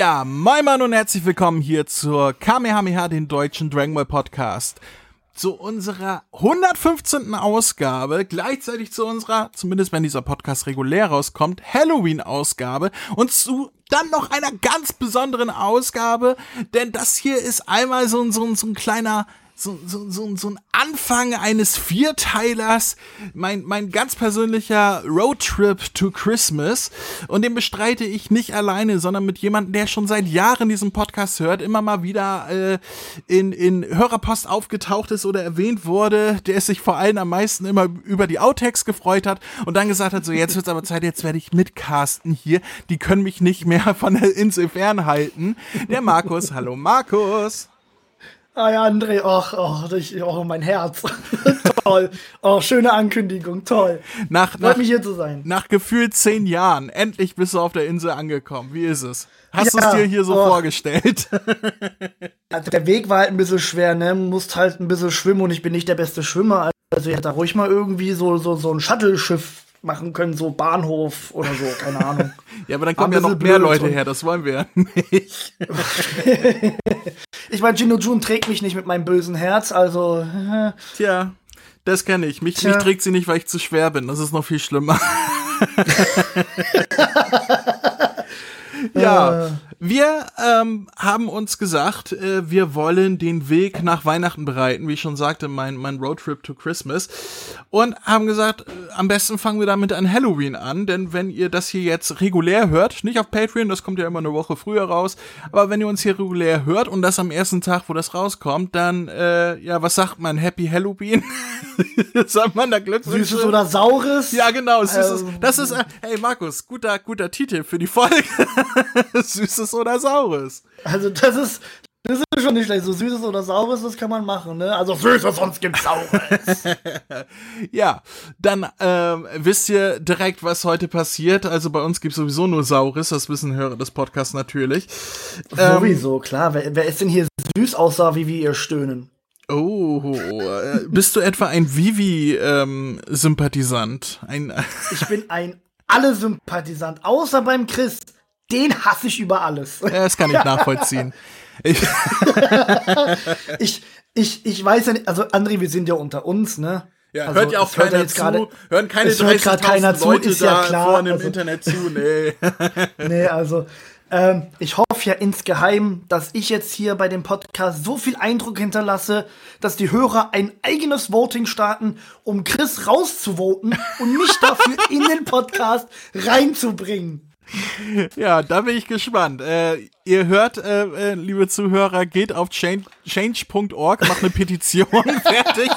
Ja, moin Mann und herzlich willkommen hier zur Kamehameha, den deutschen Dragon Ball Podcast. Zu unserer 115. Ausgabe, gleichzeitig zu unserer, zumindest wenn dieser Podcast regulär rauskommt, Halloween-Ausgabe und zu dann noch einer ganz besonderen Ausgabe, denn das hier ist einmal so, so, so ein kleiner so, so, so, so ein Anfang eines Vierteilers, mein, mein ganz persönlicher Roadtrip to Christmas. Und den bestreite ich nicht alleine, sondern mit jemandem, der schon seit Jahren diesen Podcast hört, immer mal wieder äh, in, in Hörerpost aufgetaucht ist oder erwähnt wurde, der sich vor allem am meisten immer über die Outtakes gefreut hat und dann gesagt hat, so jetzt wird's aber Zeit, jetzt werde ich mitcasten hier. Die können mich nicht mehr von der Insel fernhalten. Der Markus, hallo Markus. Ah ja, André, ach, ach, ich, oh, mein Herz. toll. Oh, schöne Ankündigung, toll. Nach, Freut nach, mich hier zu sein. Nach gefühlt zehn Jahren, endlich bist du auf der Insel angekommen. Wie ist es? Hast ja, du es dir hier so oh. vorgestellt? also der Weg war halt ein bisschen schwer, ne? Musst halt ein bisschen schwimmen und ich bin nicht der beste Schwimmer. Also ich hätte da ruhig mal irgendwie so, so, so ein Shuttle-Schiff machen können, so Bahnhof oder so, keine Ahnung. ja, aber dann kommen ja noch mehr Leute her, das wollen wir ja nicht. ich meine, Gino Jun trägt mich nicht mit meinem bösen Herz, also. Tja, das kenne ich. Mich, mich trägt sie nicht, weil ich zu schwer bin. Das ist noch viel schlimmer. ja, äh. Wir ähm, haben uns gesagt, äh, wir wollen den Weg nach Weihnachten bereiten, wie ich schon sagte, mein, mein Roadtrip to Christmas. Und haben gesagt, äh, am besten fangen wir damit an Halloween an, denn wenn ihr das hier jetzt regulär hört, nicht auf Patreon, das kommt ja immer eine Woche früher raus, aber wenn ihr uns hier regulär hört und das am ersten Tag, wo das rauskommt, dann, äh, ja, was sagt man? Happy Halloween? sagt man da Glückwünsche? Süßes oder Saures? Ja, genau, süßes. Ähm. Das ist, äh, hey Markus, guter, guter Titel für die Folge. Süßes oder Saures. Also das ist, das ist schon nicht schlecht. So Süßes oder Saures, das kann man machen, ne? Also Süßes, sonst gibt's Saures. ja, dann ähm, wisst ihr direkt, was heute passiert. Also bei uns gibt's sowieso nur Saures, das wissen Hörer des Podcasts natürlich. Ähm, sowieso, ähm, klar. Wer, wer ist denn hier süß aussah, wie wir ihr stöhnen? Oh, äh, bist du etwa ein Vivi-Sympathisant? Ähm, ein ich bin ein Alle-Sympathisant, außer beim Chris den hasse ich über alles. Ja, das kann ich nachvollziehen. ich, ich, ich, ich weiß ja nicht, also André, wir sind ja unter uns, ne? Ja, also, hört ja auch keiner zu, grade, hören keine 30.000 Leute ist ja klar, vorne im also, Internet zu, nee. nee, also ähm, ich hoffe ja insgeheim, dass ich jetzt hier bei dem Podcast so viel Eindruck hinterlasse, dass die Hörer ein eigenes Voting starten, um Chris rauszuvoten und mich dafür in den Podcast reinzubringen ja, da bin ich gespannt. Äh, ihr hört, äh, äh, liebe Zuhörer, geht auf change.org, macht eine Petition fertig.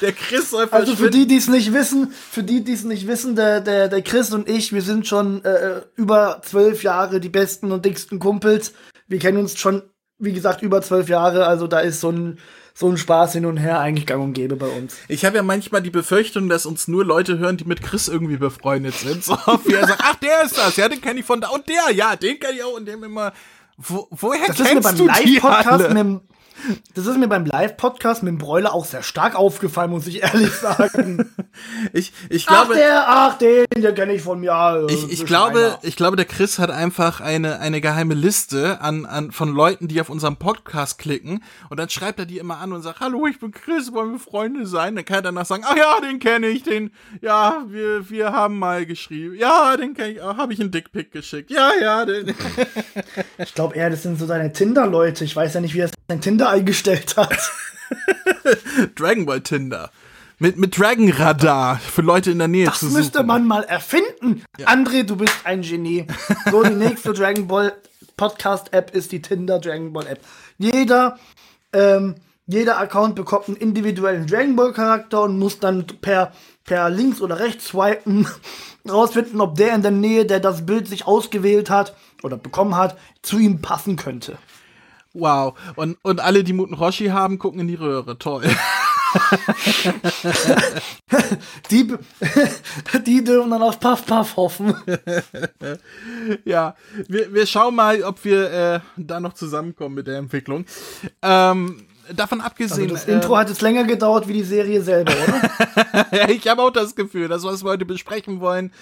Der Chris soll Also für die, die es nicht wissen, für die, die es nicht wissen, der, der, der Chris und ich, wir sind schon äh, über zwölf Jahre die besten und dicksten Kumpels. Wir kennen uns schon, wie gesagt, über zwölf Jahre. Also da ist so ein so ein Spaß hin und her eigentlich gang und gäbe bei uns. Ich habe ja manchmal die Befürchtung, dass uns nur Leute hören, die mit Chris irgendwie befreundet sind. So, wie er sagt, ach, der ist das, ja, den kenne ich von da und der, ja, den kenne ich auch und dem immer. Wo, woher das kennst ist mir beim Live-Podcast mit das ist mir beim Live-Podcast mit dem Bräuler auch sehr stark aufgefallen, muss ich ehrlich sagen. ich, ich glaube. Ach, der, ach, den, den kenne ich von mir. Ich, ich glaube, ich glaube, der Chris hat einfach eine, eine geheime Liste an, an, von Leuten, die auf unserem Podcast klicken. Und dann schreibt er die immer an und sagt, hallo, ich bin Chris, wollen wir Freunde sein? Dann kann er danach sagen, ach ja, den kenne ich, den, ja, wir, wir haben mal geschrieben. Ja, den kenne ich, habe ich einen Dickpick geschickt. Ja, ja, den. ich glaube eher, das sind so deine Tinder-Leute. Ich weiß ja nicht, wie er sein Tinder eingestellt hat. Dragon Ball Tinder. Mit, mit Dragon Radar für Leute in der Nähe das zu suchen. Das müsste man mal erfinden. Ja. André, du bist ein Genie. So, die nächste Dragon Ball Podcast App ist die Tinder Dragon Ball App. Jeder, ähm, jeder Account bekommt einen individuellen Dragon Ball Charakter und muss dann per, per links oder rechts swipen rausfinden, ob der in der Nähe, der das Bild sich ausgewählt hat oder bekommen hat, zu ihm passen könnte. Wow. Und, und alle, die Muten Roshi haben, gucken in die Röhre. Toll. die, die dürfen dann auf Puff Puff hoffen. ja, wir, wir schauen mal, ob wir äh, da noch zusammenkommen mit der Entwicklung. Ähm, davon abgesehen. Also das Intro äh, hat jetzt länger gedauert wie die Serie selber, oder? ich habe auch das Gefühl, das, was wir heute besprechen wollen,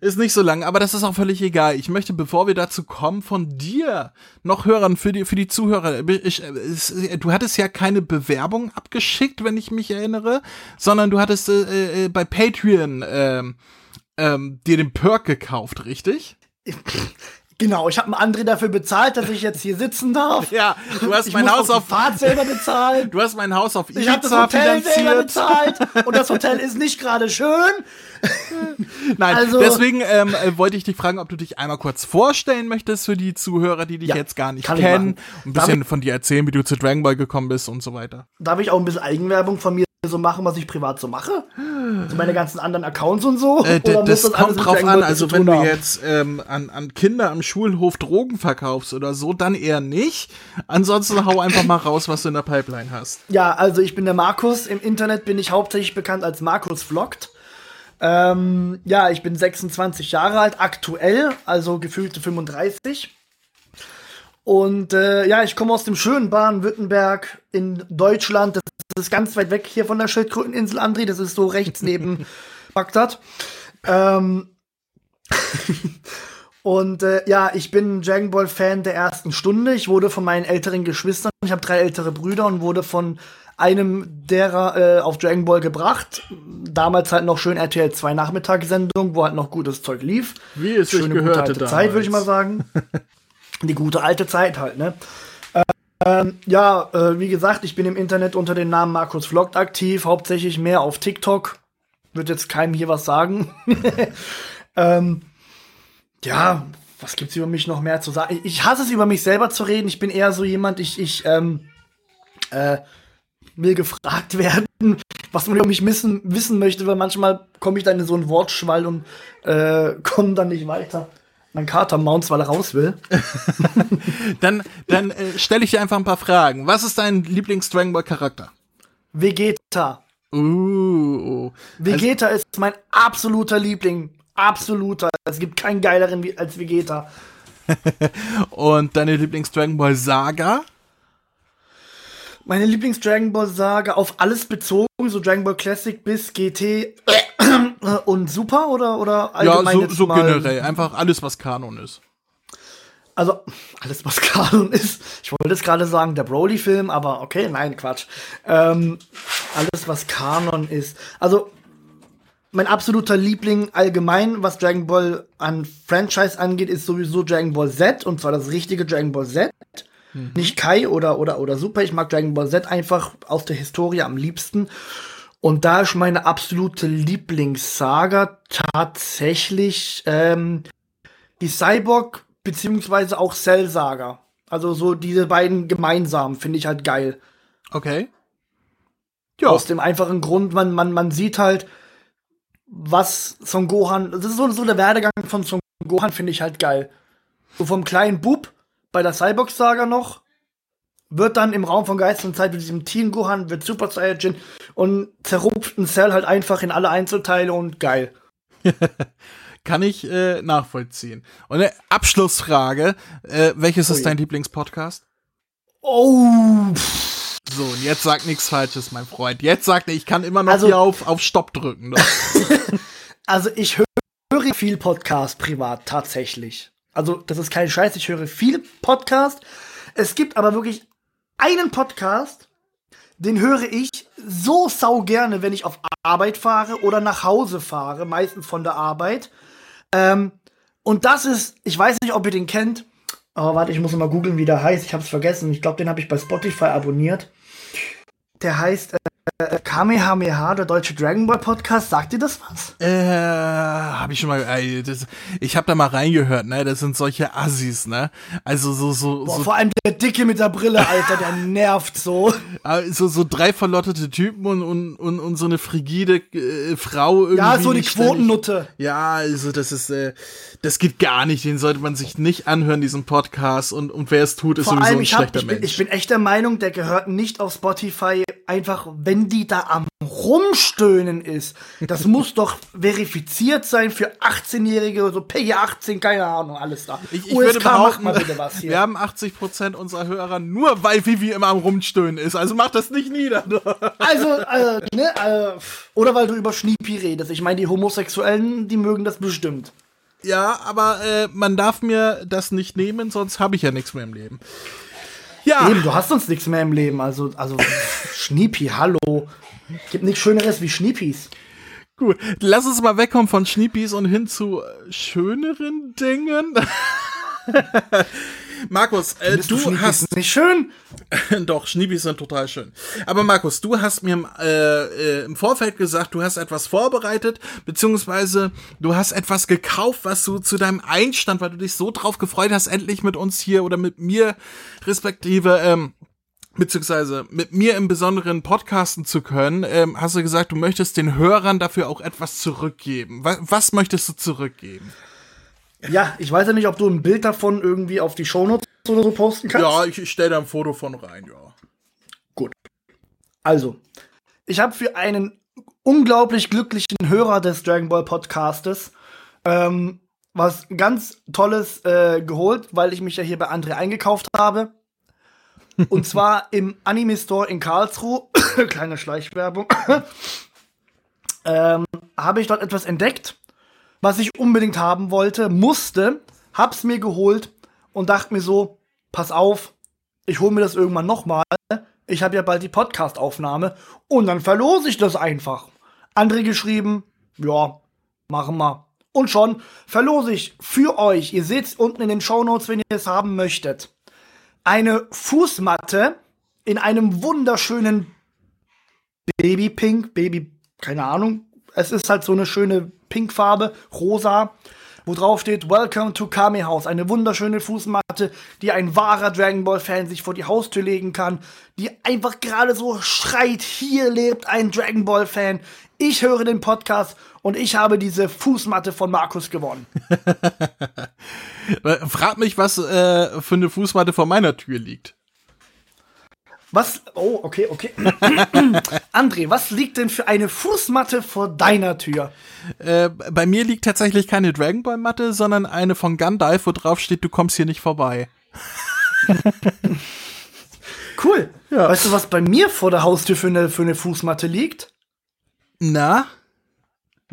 Ist nicht so lang, aber das ist auch völlig egal. Ich möchte, bevor wir dazu kommen, von dir noch hören, für die, für die Zuhörer. Ich, es, du hattest ja keine Bewerbung abgeschickt, wenn ich mich erinnere, sondern du hattest äh, äh, bei Patreon äh, dir den Perk gekauft, richtig? Genau, ich habe einen André dafür bezahlt, dass ich jetzt hier sitzen darf. Ja, du hast ich mein Haus auf Fahrt selber bezahlen. Du hast mein Haus auf Ich habe das Ibiza Hotel selber finanziert. bezahlt und das Hotel ist nicht gerade schön. Nein, Also- deswegen ähm, äh, wollte ich dich fragen, ob du dich einmal kurz vorstellen möchtest für die Zuhörer, die dich Ja, jetzt gar nicht ich kennen. Ein bisschen von dir erzählen, wie du zu Dragon Ball gekommen bist und so weiter. Darf ich auch ein bisschen Eigenwerbung von mir so machen, was ich privat so mache? So meine ganzen anderen Accounts und so? Äh, das alles kommt drauf an, also wenn du haben? jetzt ähm, an, an Kinder am Schulhof Drogen verkaufst oder so, dann eher nicht. Ansonsten hau einfach mal raus, was du in der Pipeline hast. Ja, also ich bin der Markus. Im Internet bin ich hauptsächlich bekannt als Markus Vlogt. Ähm, ja, ich bin 26 Jahre alt, aktuell, also gefühlte 35. Und äh, ja, ich komme aus dem schönen Baden-Württemberg in Deutschland. Das ist ganz weit weg hier von der Schildkröteninsel, André. Das ist so rechts neben Bagdad. Ähm, und äh, ja, ich bin Dragon Ball Fan der ersten Stunde. Ich wurde von meinen älteren Geschwistern, ich habe drei ältere Brüder und wurde von einem derer äh, auf Dragon Ball gebracht. Damals halt noch schön RTL 2 Nachmittagssendung, wo halt noch gutes Zeug lief. Wie es Schöne gehörte gute alte damals. Zeit, würde ich mal sagen. Die gute alte Zeit halt, ne? Ähm, ja, äh, wie gesagt, ich bin im Internet unter dem Namen Markus Vlogt aktiv, hauptsächlich mehr auf TikTok. Wird jetzt keinem hier was sagen. ähm, ja, was gibt's über mich noch mehr zu sagen? Ich, hasse es, über mich selber zu reden. Ich bin eher so jemand, ich, ich, ähm, äh, will gefragt werden, was man über mich wissen, wissen möchte, weil manchmal komme ich dann in so einen Wortschwall und äh, komme dann nicht weiter. Mein Kater mounts, weil er raus will. Dann, dann äh, stelle ich dir einfach ein paar Fragen. Was ist dein Lieblings-Dragon Ball-Charakter? Vegeta. Uh, Vegeta ist mein absoluter Liebling. Absoluter. Es gibt keinen geileren als Vegeta. und deine Lieblings-Dragon Ball-Saga? Meine Lieblings-Dragon Ball Saga auf alles bezogen, so Dragon Ball Classic bis GT und Super oder, oder Ja, allgemein so, jetzt so mal- generell. Einfach alles, was Kanon ist. Also, alles, was Kanon ist. Ich wollte jetzt gerade sagen, der Broly-Film, aber okay, nein, Quatsch. Ähm, alles, was Kanon ist. Also, mein absoluter Liebling allgemein, was Dragon Ball an Franchise angeht, ist sowieso Dragon Ball Z, und zwar das richtige Dragon Ball Z. Nicht Kai oder, oder, oder Super. Ich mag Dragon Ball Z einfach aus der Historie am liebsten. Und da ist meine absolute Lieblingssaga tatsächlich ähm, die Cyborg beziehungsweise auch Cell Saga. Also so diese beiden gemeinsam finde ich halt geil. Okay. Ja, Aus dem einfachen Grund, man, man, man sieht halt, was Son Gohan, das ist so, so der Werdegang von Son Gohan finde ich halt geil. So vom kleinen Bub bei der Cyborg Saga noch, wird dann im Raum von Geist und Zeit mit diesem Teen Gohan, wird Super Saiyajin und zerrupft ein Cell halt einfach in alle Einzelteile und geil. kann ich äh, nachvollziehen. Und eine Abschlussfrage. Äh, welches ist Ui. dein Lieblingspodcast? Oh, pff. So, und jetzt sag nichts Falsches, mein Freund. Jetzt sagt er, ich kann immer noch Also- hier auf, auf Stopp drücken. Doch. Also ich höre höre viel Podcast privat tatsächlich. Also das ist kein Scheiß, ich höre viel Podcast. Es gibt aber wirklich einen Podcast, den höre ich so sau gerne, wenn ich auf Arbeit fahre oder nach Hause fahre, meistens von der Arbeit. Ähm, und das ist, ich weiß nicht, ob ihr den kennt, aber warte, ich muss mal googeln, wie der heißt. Ich habe es vergessen. Ich glaube, den habe ich bei Spotify abonniert. Der heißt äh, Kamehameha, der deutsche Dragon Ball Podcast. Sagt ihr das was? äh, hab ich schon mal, ey, das, ich hab da mal reingehört, ne, das sind solche Assis, ne, also so, so, Boah, so, vor allem der Dicke mit der Brille, Alter, der nervt so. so, so drei verlottete Typen und, und, und, und so eine frigide äh, Frau irgendwie. Ja, so die Quotennutte. Ja, also das ist, äh, das geht gar nicht. Den sollte man sich nicht anhören, diesen Podcast. Und, und wer es tut, ist Vor sowieso allem, ein ich, hab, schlechter ich, bin, Mensch. ich bin echt der Meinung, der gehört nicht auf Spotify einfach wenn die da am Rumstöhnen ist, das muss doch verifiziert sein für 18-Jährige oder so, PG 18, keine Ahnung, alles da. Ich, ich würde behaupten, wir haben 80% unserer Hörer nur, weil Vivi immer am Rumstöhnen ist. Also mach das nicht nieder. also, äh, ne, äh, oder weil du über Schniepi redest. Ich meine, die Homosexuellen, die mögen das bestimmt. Ja, aber äh, man darf mir das nicht nehmen, sonst habe ich ja nichts mehr im Leben. Ja. Eben, du hast uns nichts mehr im Leben. Also, also Schniepi, hallo. Gibt nichts Schöneres wie Schniepis. Gut, lass uns mal wegkommen von Schniepis und hin zu schöneren Dingen. Markus, äh, du, du hast nicht schön. Doch, Schniebis sind total schön. Aber Markus, du hast mir äh, äh, im Vorfeld gesagt, du hast etwas vorbereitet, beziehungsweise du hast etwas gekauft, was du zu deinem Einstand, weil du dich so drauf gefreut hast, endlich mit uns hier oder mit mir respektive ähm, beziehungsweise mit mir im Besonderen podcasten zu können, ähm, hast du gesagt, du möchtest den Hörern dafür auch etwas zurückgeben. Was, was möchtest du zurückgeben? Ja, ich weiß ja nicht, ob du ein Bild davon irgendwie auf die Shownotes oder so posten kannst. Ja, ich, ich stelle da ein Foto von rein, ja. Gut. Also, ich habe für einen unglaublich glücklichen Hörer des Dragon Ball Podcastes ähm, was ganz Tolles äh, geholt, weil ich mich ja hier bei André eingekauft habe. Und zwar im Anime Store in Karlsruhe. Kleine Schleichwerbung. ähm, habe ich dort etwas entdeckt was ich unbedingt haben wollte, musste, hab's mir geholt und dachte mir so, pass auf, ich hole mir das irgendwann nochmal. Ich habe ja bald die Podcast-Aufnahme und dann verlose ich das einfach. Andere geschrieben, ja, machen wir. Und schon verlose ich für euch, ihr seht's unten in den Show Notes, wenn ihr es haben möchtet, eine Fußmatte in einem wunderschönen Babypink, Baby, keine Ahnung. Es ist halt so eine schöne Pinkfarbe, rosa, wo drauf steht Welcome to Kame House. Eine wunderschöne Fußmatte, die ein wahrer Dragon Ball Fan sich vor die Haustür legen kann, die einfach gerade so schreit, hier lebt ein Dragon Ball Fan. Ich höre den Podcast und ich habe diese Fußmatte von Markus gewonnen. Frag mich, was äh, für eine Fußmatte vor meiner Tür liegt. Was? Oh, okay, okay. André, was liegt denn für eine Fußmatte vor deiner Tür? Äh, bei mir liegt tatsächlich keine Dragon Ball Matte, sondern eine von Gandalf, wo drauf steht, du kommst hier nicht vorbei. cool. Ja. Weißt du, was bei mir vor der Haustür für eine, für eine Fußmatte liegt? Na?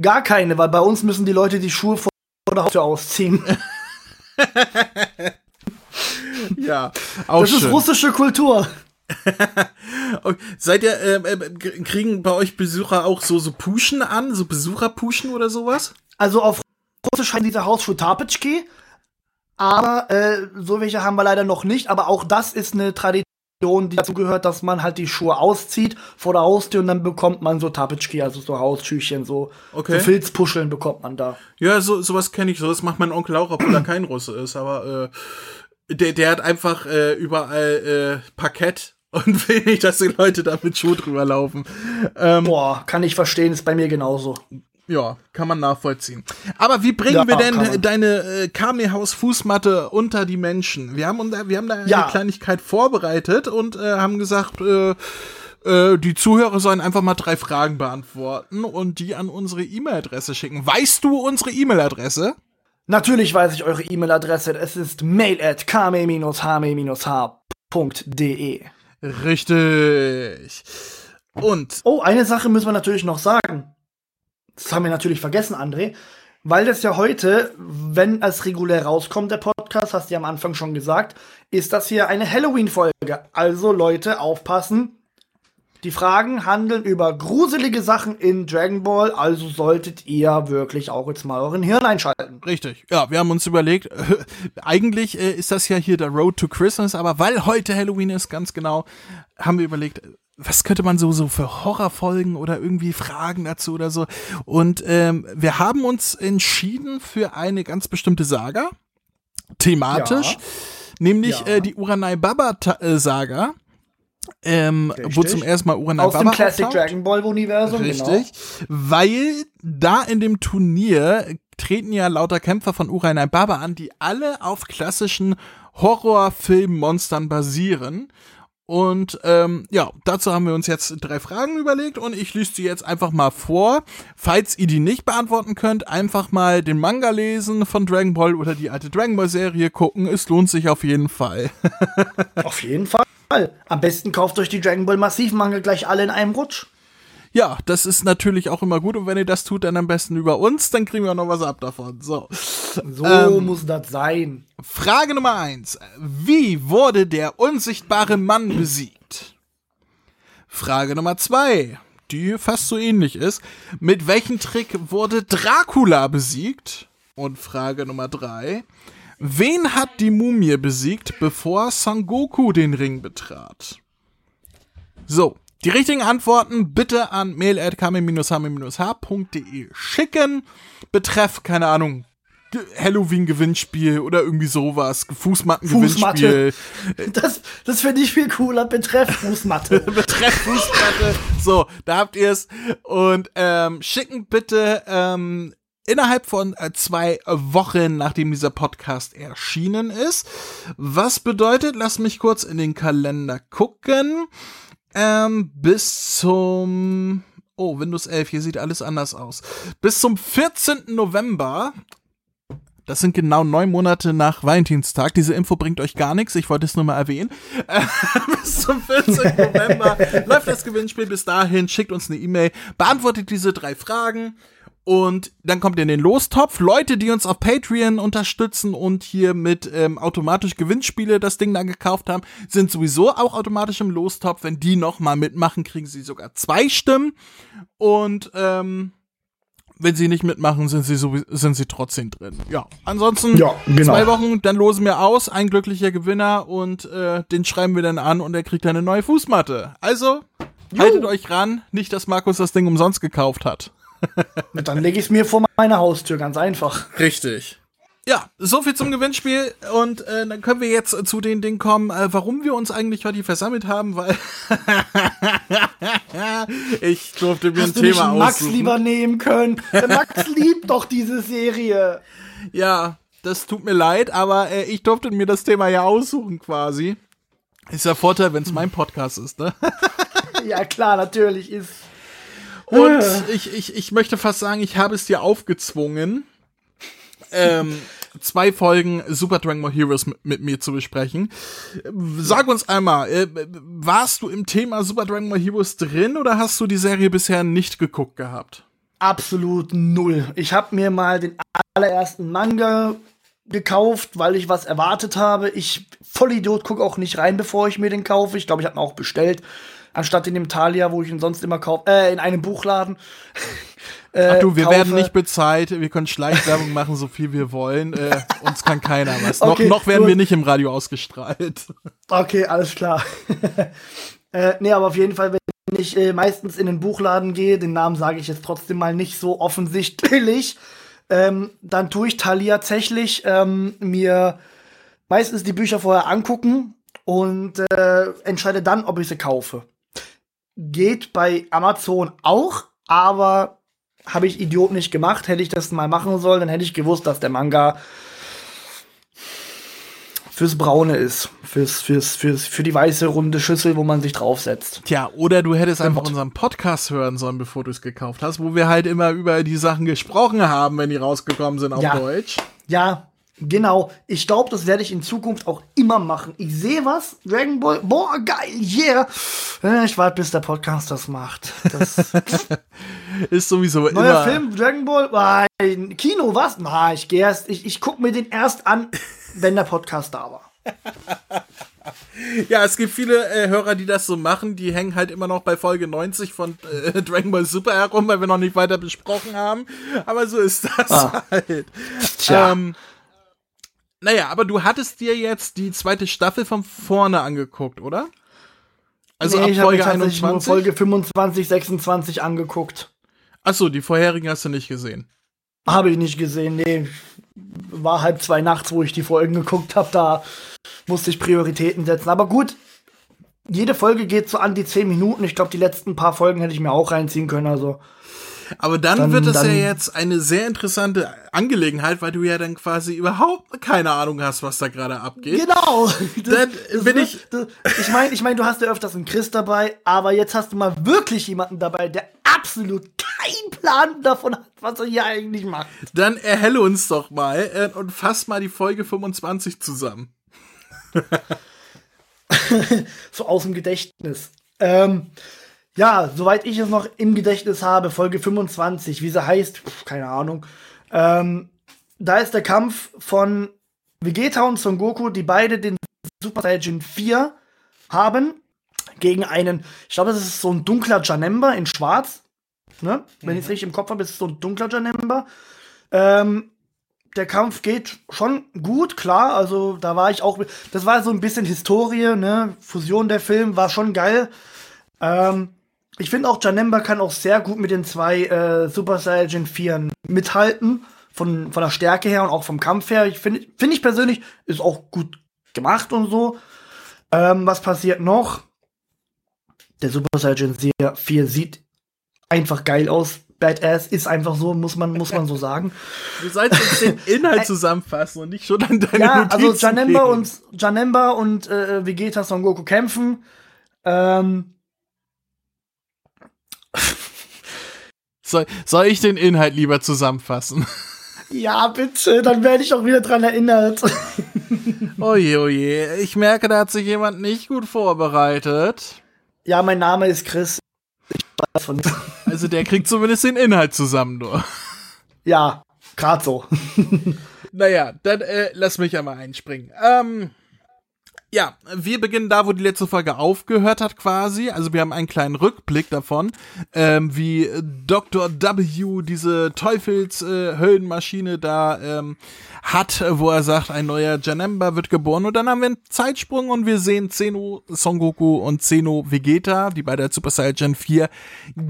Gar keine, weil bei uns müssen die Leute die Schuhe vor der Haustür ausziehen. ja, auch Das schön. ist russische Kultur. okay. Seid ihr, äh, äh, kriegen bei euch Besucher auch so, so Puschen an, so Besucherpuschen oder sowas? Also auf Russisch heißt dieser Hausschuh Tapetschki, aber äh, so welche haben wir leider noch nicht, aber auch das ist eine Tradition, die dazu gehört, dass man halt die Schuhe auszieht vor der Haustür und dann bekommt man so Tapetschki, also so Hausschüchen, so, okay. so Filzpuscheln bekommt man da. Ja, so sowas kenne ich, so das macht mein Onkel auch, obwohl er kein Russe ist, aber äh, der, der hat einfach äh, überall äh, Parkett und will nicht, dass die Leute da mit Schuh drüber laufen. Ähm, Boah, kann ich verstehen, ist bei mir genauso. Ja, kann man nachvollziehen. Aber wie bringen ja, wir denn deine äh, Kamehaus Fußmatte unter die Menschen? Wir haben, wir haben da eine ja. Kleinigkeit vorbereitet und äh, haben gesagt, äh, äh, die Zuhörer sollen einfach mal drei Fragen beantworten und die an unsere E-Mail-Adresse schicken. Weißt du unsere E-Mail-Adresse? Natürlich weiß ich eure E-Mail-Adresse. Es ist mail at kame-hme.de. Richtig. Und. Oh, eine Sache müssen wir natürlich noch sagen. Das haben wir natürlich vergessen, André. Weil das ja heute, wenn es regulär rauskommt, der Podcast, hast du ja am Anfang schon gesagt, ist das hier eine Halloween-Folge. Also Leute, aufpassen. Die Fragen handeln über gruselige Sachen in Dragon Ball, also solltet ihr wirklich auch jetzt mal euren Hirn einschalten. Richtig. Ja, wir haben uns überlegt, äh, eigentlich äh, ist das ja hier der Road to Christmas, aber weil heute Halloween ist, ganz genau, haben wir überlegt, was könnte man so, so für Horrorfolgen oder irgendwie Fragen dazu oder so. Und ähm, wir haben uns entschieden für eine ganz bestimmte Saga, thematisch, ja. nämlich ja. Äh, die Uranai Baba Saga. Ähm, wo zum ersten Mal Uranai Aus Baba dem Classic auftaucht. Dragon Ball Universum. Richtig. Genau. Weil da in dem Turnier treten ja lauter Kämpfer von Uranai Baba an, die alle auf klassischen Horrorfilm-Monstern basieren. Und ähm, ja, dazu haben wir uns jetzt drei Fragen überlegt und ich lese sie jetzt einfach mal vor. Falls ihr die nicht beantworten könnt, einfach mal den Manga lesen von Dragon Ball oder die alte Dragon Ball Serie gucken. Es lohnt sich auf jeden Fall. auf jeden Fall. Am besten kauft euch die Dragon Ball Massiv Manga gleich alle in einem Rutsch. Ja, das ist natürlich auch immer gut und wenn ihr das tut, dann am besten über uns, dann kriegen wir auch noch was ab davon. So, so ähm, muss das sein. Frage Nummer eins: Wie wurde der unsichtbare Mann besiegt? Frage Nummer zwei, die fast so ähnlich ist: Mit welchem Trick wurde Dracula besiegt? Und Frage Nummer drei: Wen hat die Mumie besiegt, bevor Son Goku den Ring betrat? So, die richtigen Antworten bitte an mail.kame-hame-h.de schicken. Betreff, keine Ahnung, Halloween-Gewinnspiel oder irgendwie sowas. Fußmatten-Gewinnspiel. Das, das finde ich viel cooler. Betreff Fußmatte. Betreff Fußmatte. So, da habt ihr es. Und ähm, schicken bitte ähm, innerhalb von äh, zwei Wochen, nachdem dieser Podcast erschienen ist. Was bedeutet, lass mich kurz in den Kalender gucken. Ähm, bis zum Oh, Windows 11, hier sieht alles anders aus. Bis zum 14. November, das sind genau neun Monate nach Valentinstag. Diese Info bringt euch gar nichts, ich wollte es nur mal erwähnen. Äh, bis zum 14. November läuft das Gewinnspiel. Bis dahin schickt uns eine E-Mail, beantwortet diese drei Fragen und dann kommt ihr in den Lostopf. Leute, die uns auf Patreon unterstützen und hier mit ähm, automatisch Gewinnspiele das Ding dann gekauft haben, sind sowieso auch automatisch im Lostopf. Wenn die nochmal mitmachen, kriegen sie sogar zwei Stimmen. Und ähm, wenn sie nicht mitmachen, sind sie sowieso, sind sie trotzdem drin. Ja, ansonsten ja, genau. zwei Wochen, dann losen wir aus, ein glücklicher Gewinner und äh, den schreiben wir dann an und er kriegt eine neue Fußmatte. Also Juhu. haltet euch ran, nicht, dass Markus das Ding umsonst gekauft hat. Dann lege ich es mir vor meine Haustür, ganz einfach. Richtig. Ja, so viel zum Gewinnspiel und äh, dann können wir jetzt zu den Dingen kommen, äh, warum wir uns eigentlich heute versammelt haben, weil ich durfte mir Hast ein Thema aussuchen. Max lieber nehmen können. Der Max liebt doch diese Serie. Ja, das tut mir leid, aber äh, ich durfte mir das Thema ja aussuchen quasi. Ist ja Vorteil, wenn es mein Podcast ist, ne? ja, klar, natürlich ist und ich, ich, ich möchte fast sagen, ich habe es dir aufgezwungen, ähm, zwei Folgen Super Dragon Ball Heroes mit, mit, mir zu besprechen. Sag uns einmal, äh, warst du im Thema Super Dragon Ball Heroes drin oder hast du die Serie bisher nicht geguckt gehabt? Absolut null. Ich habe mir mal den allerersten Manga gekauft, weil ich was erwartet habe. Ich, Vollidiot, gucke auch nicht rein, bevor ich mir den kaufe. Ich glaube, ich habe ihn auch bestellt anstatt in dem Thalia, wo ich ihn sonst immer kaufe, äh, in einem Buchladen. äh, Ach du, wir kaufe. werden nicht bezahlt, wir können Schleichwerbung machen, so viel wir wollen. Äh, uns kann keiner was. Okay, noch, noch werden gut. wir nicht im Radio ausgestrahlt. Okay, alles klar. äh, nee, aber auf jeden Fall, wenn ich äh, meistens in den Buchladen gehe, den Namen sage ich jetzt trotzdem mal nicht so offensichtlich, ähm, dann tue ich Thalia tatsächlich ähm, mir meistens die Bücher vorher angucken und äh, entscheide dann, ob ich sie kaufe. Geht bei Amazon auch, aber habe ich Idiot nicht gemacht. Hätte ich das mal machen sollen, dann hätte ich gewusst, dass der Manga fürs Braune ist. Fürs, fürs, fürs, für die weiße runde Schüssel, wo man sich draufsetzt. Tja, oder du hättest einfach unseren Podcast hören sollen, bevor du es gekauft hast, wo wir halt immer über die Sachen gesprochen haben, wenn die rausgekommen sind auf ja. Deutsch. Ja, Genau, ich glaube, das werde ich in Zukunft auch immer machen. Ich sehe was, Dragon Ball, boah, geil, yeah. Äh, ich warte, bis der Podcast das macht. Das ist sowieso Neuer immer. Film, Dragon Ball, ah, Kino, was? Na, ich gehe erst, ich, ich gucke mir den erst an, wenn der Podcast da war. Ja, es gibt viele äh, Hörer, die das so machen. Die hängen halt immer noch bei Folge 90 von äh, Dragon Ball Super herum, weil wir noch nicht weiter besprochen haben. Aber so ist das ah. halt. Tja. Ähm, naja, aber du hattest dir jetzt die zweite Staffel von vorne angeguckt, oder? Also nee, ab ich Folge 21? Nur Folge 25, 26 angeguckt. Achso, die vorherigen hast du nicht gesehen. Habe ich nicht gesehen, nee. War halb zwei nachts, wo ich die Folgen geguckt habe, da musste ich Prioritäten setzen. Aber gut, jede Folge geht so an die 10 Minuten. Ich glaube, die letzten paar Folgen hätte ich mir auch reinziehen können, also. Aber dann, dann wird es ja jetzt eine sehr interessante Angelegenheit, weil du ja dann quasi überhaupt keine Ahnung hast, was da gerade abgeht. Genau. Das, dann das bin wird, ich. ich meine, ich mein, du hast ja öfters einen Chris dabei, aber jetzt hast du mal wirklich jemanden dabei, der absolut keinen Plan davon hat, was er hier eigentlich macht. Dann erhelle uns doch mal äh, und fass mal die Folge 25 zusammen. so aus dem Gedächtnis. Ähm, ja, soweit ich es noch im Gedächtnis habe, Folge 25, wie sie heißt, pf, keine Ahnung. Ähm, da ist der Kampf von Vegeta und Son Goku, die beide den Super Saiyan 4 haben, gegen einen, ich glaube, das ist so ein dunkler Janemba in schwarz. Ne? Wenn mhm. ich es richtig im Kopf habe, ist es so ein dunkler Janemba. Ähm, der Kampf geht schon gut, klar. Also da war ich auch. Das war so ein bisschen Historie, ne? Fusion der Film war schon geil. Ähm, ich finde auch, Janemba kann auch sehr gut mit den zwei äh, Super Saiyan 4 mithalten. Von, von der Stärke her und auch vom Kampf her. Ich finde find ich persönlich, ist auch gut gemacht und so. Ähm, was passiert noch? Der Super Saiyan 4 sieht einfach geil aus. Badass ist einfach so, muss man, muss man so sagen. Du sollst uns den Inhalt zusammenfassen und nicht schon an deine Ja, Notizen also Janemba und, Janemba und äh, Vegeta Son Goku kämpfen. Ähm, soll, soll ich den Inhalt lieber zusammenfassen? Ja, bitte, dann werde ich auch wieder dran erinnert. oje, oje. Ich merke, da hat sich jemand nicht gut vorbereitet. Ja, mein Name ist Chris. Ich weiß von Also der kriegt zumindest den Inhalt zusammen, nur. Ja, grad so. naja, dann äh, lass mich einmal einspringen. Ähm, ja, wir beginnen da, wo die letzte Folge aufgehört hat, quasi. Also wir haben einen kleinen Rückblick davon, ähm, wie Dr. W diese Teufelshöllenmaschine äh, da ähm, hat, wo er sagt, ein neuer Janemba wird geboren. Und dann haben wir einen Zeitsprung und wir sehen Zeno Son Goku und Zeno Vegeta, die bei der Super Saiyan 4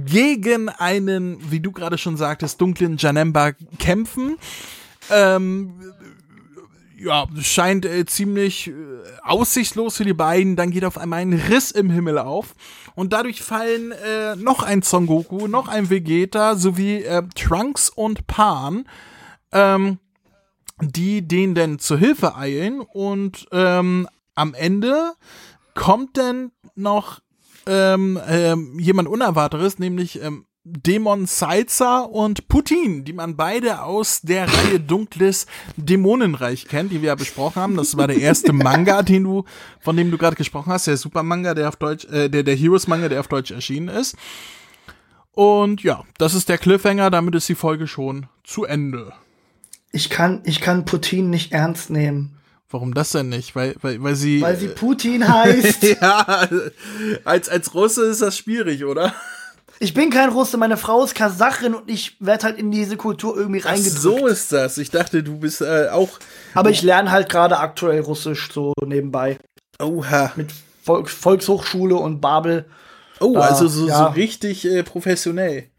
gegen einen, wie du gerade schon sagtest, dunklen Janemba kämpfen. Ähm, ja, scheint äh, ziemlich äh, aussichtslos für die beiden. Dann geht auf einmal ein Riss im Himmel auf. Und dadurch fallen äh, noch ein Son Goku, noch ein Vegeta sowie äh, Trunks und Pan, ähm, die denen denn zur Hilfe eilen. Und ähm, am Ende kommt dann noch ähm, ähm, jemand Unerwartetes, nämlich ähm, Dämon Salzer und Putin, die man beide aus der Reihe Dunkles Dämonenreich kennt, die wir ja besprochen haben. Das war der erste Manga, den du, von dem du gerade gesprochen hast, der Super Manga, der auf Deutsch, äh, der, der Heroes Manga, der auf Deutsch erschienen ist. Und ja, das ist der Cliffhanger, damit ist die Folge schon zu Ende. Ich kann, ich kann Putin nicht ernst nehmen. Warum das denn nicht? Weil, weil, weil sie. Weil sie Putin heißt. ja, als, als Russe ist das schwierig, oder? Ich bin kein Russe, meine Frau ist Kasachin und ich werde halt in diese Kultur irgendwie reingedrückt. so ist das. Ich dachte, du bist äh, auch. Aber ich lerne halt gerade aktuell Russisch so nebenbei. Oha. Mit Volk Volkshochschule und Babel. Oh, da, also so, ja. so richtig äh, professionell.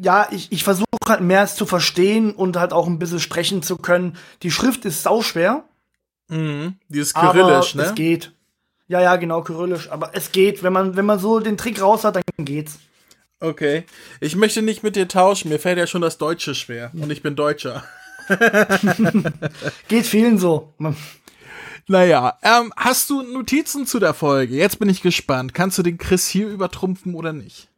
Ja, ich, ich versuche halt mehr zu verstehen und halt auch ein bisschen sprechen zu können. Die Schrift ist sauschwer. Mhm. Die ist kyrillisch, ne? Es geht. Ja, ja, genau, kyrillisch. Aber es geht. Wenn man, wenn man so den Trick raus hat, dann geht's. Okay. Ich möchte nicht mit dir tauschen. Mir fällt ja schon das Deutsche schwer. Und ich bin Deutscher. geht vielen so. Naja, ähm, hast du Notizen zu der Folge? Jetzt bin ich gespannt. Kannst du den Chris hier übertrumpfen oder nicht?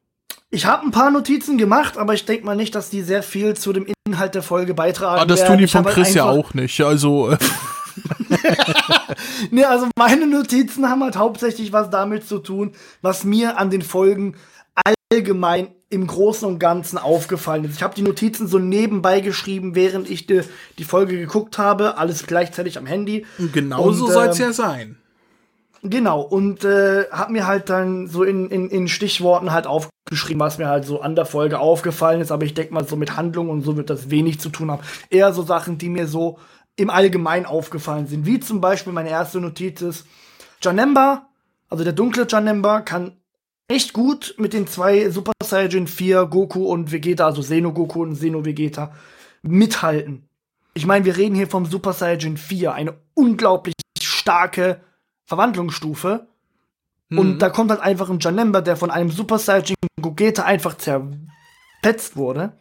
Ich habe ein paar Notizen gemacht, aber ich denke mal nicht, dass die sehr viel zu dem Inhalt der Folge beitragen. Ah, das tun die von halt Chris ja auch nicht. Also. Äh. ne, also meine Notizen haben halt hauptsächlich was damit zu tun, was mir an den Folgen allgemein im Großen und Ganzen aufgefallen ist. Ich habe die Notizen so nebenbei geschrieben, während ich die, die Folge geguckt habe, alles gleichzeitig am Handy. Genau so soll es äh, ja sein. Genau, und äh, habe mir halt dann so in, in, in Stichworten halt aufgeschrieben, was mir halt so an der Folge aufgefallen ist, aber ich denke mal, so mit Handlung und so wird das wenig zu tun haben. Eher so Sachen, die mir so im Allgemeinen aufgefallen sind. Wie zum Beispiel meine erste Notiz ist, Janemba, also der dunkle Janemba, kann echt gut mit den zwei Super Saiyan 4, Goku und Vegeta, also Xeno Goku und Xeno Vegeta, mithalten. Ich meine, wir reden hier vom Super Saiyan 4, eine unglaublich starke Verwandlungsstufe. Mhm. Und da kommt halt einfach ein Janemba, der von einem Super Saiyan Gogeta einfach zer zerfetzt wurde.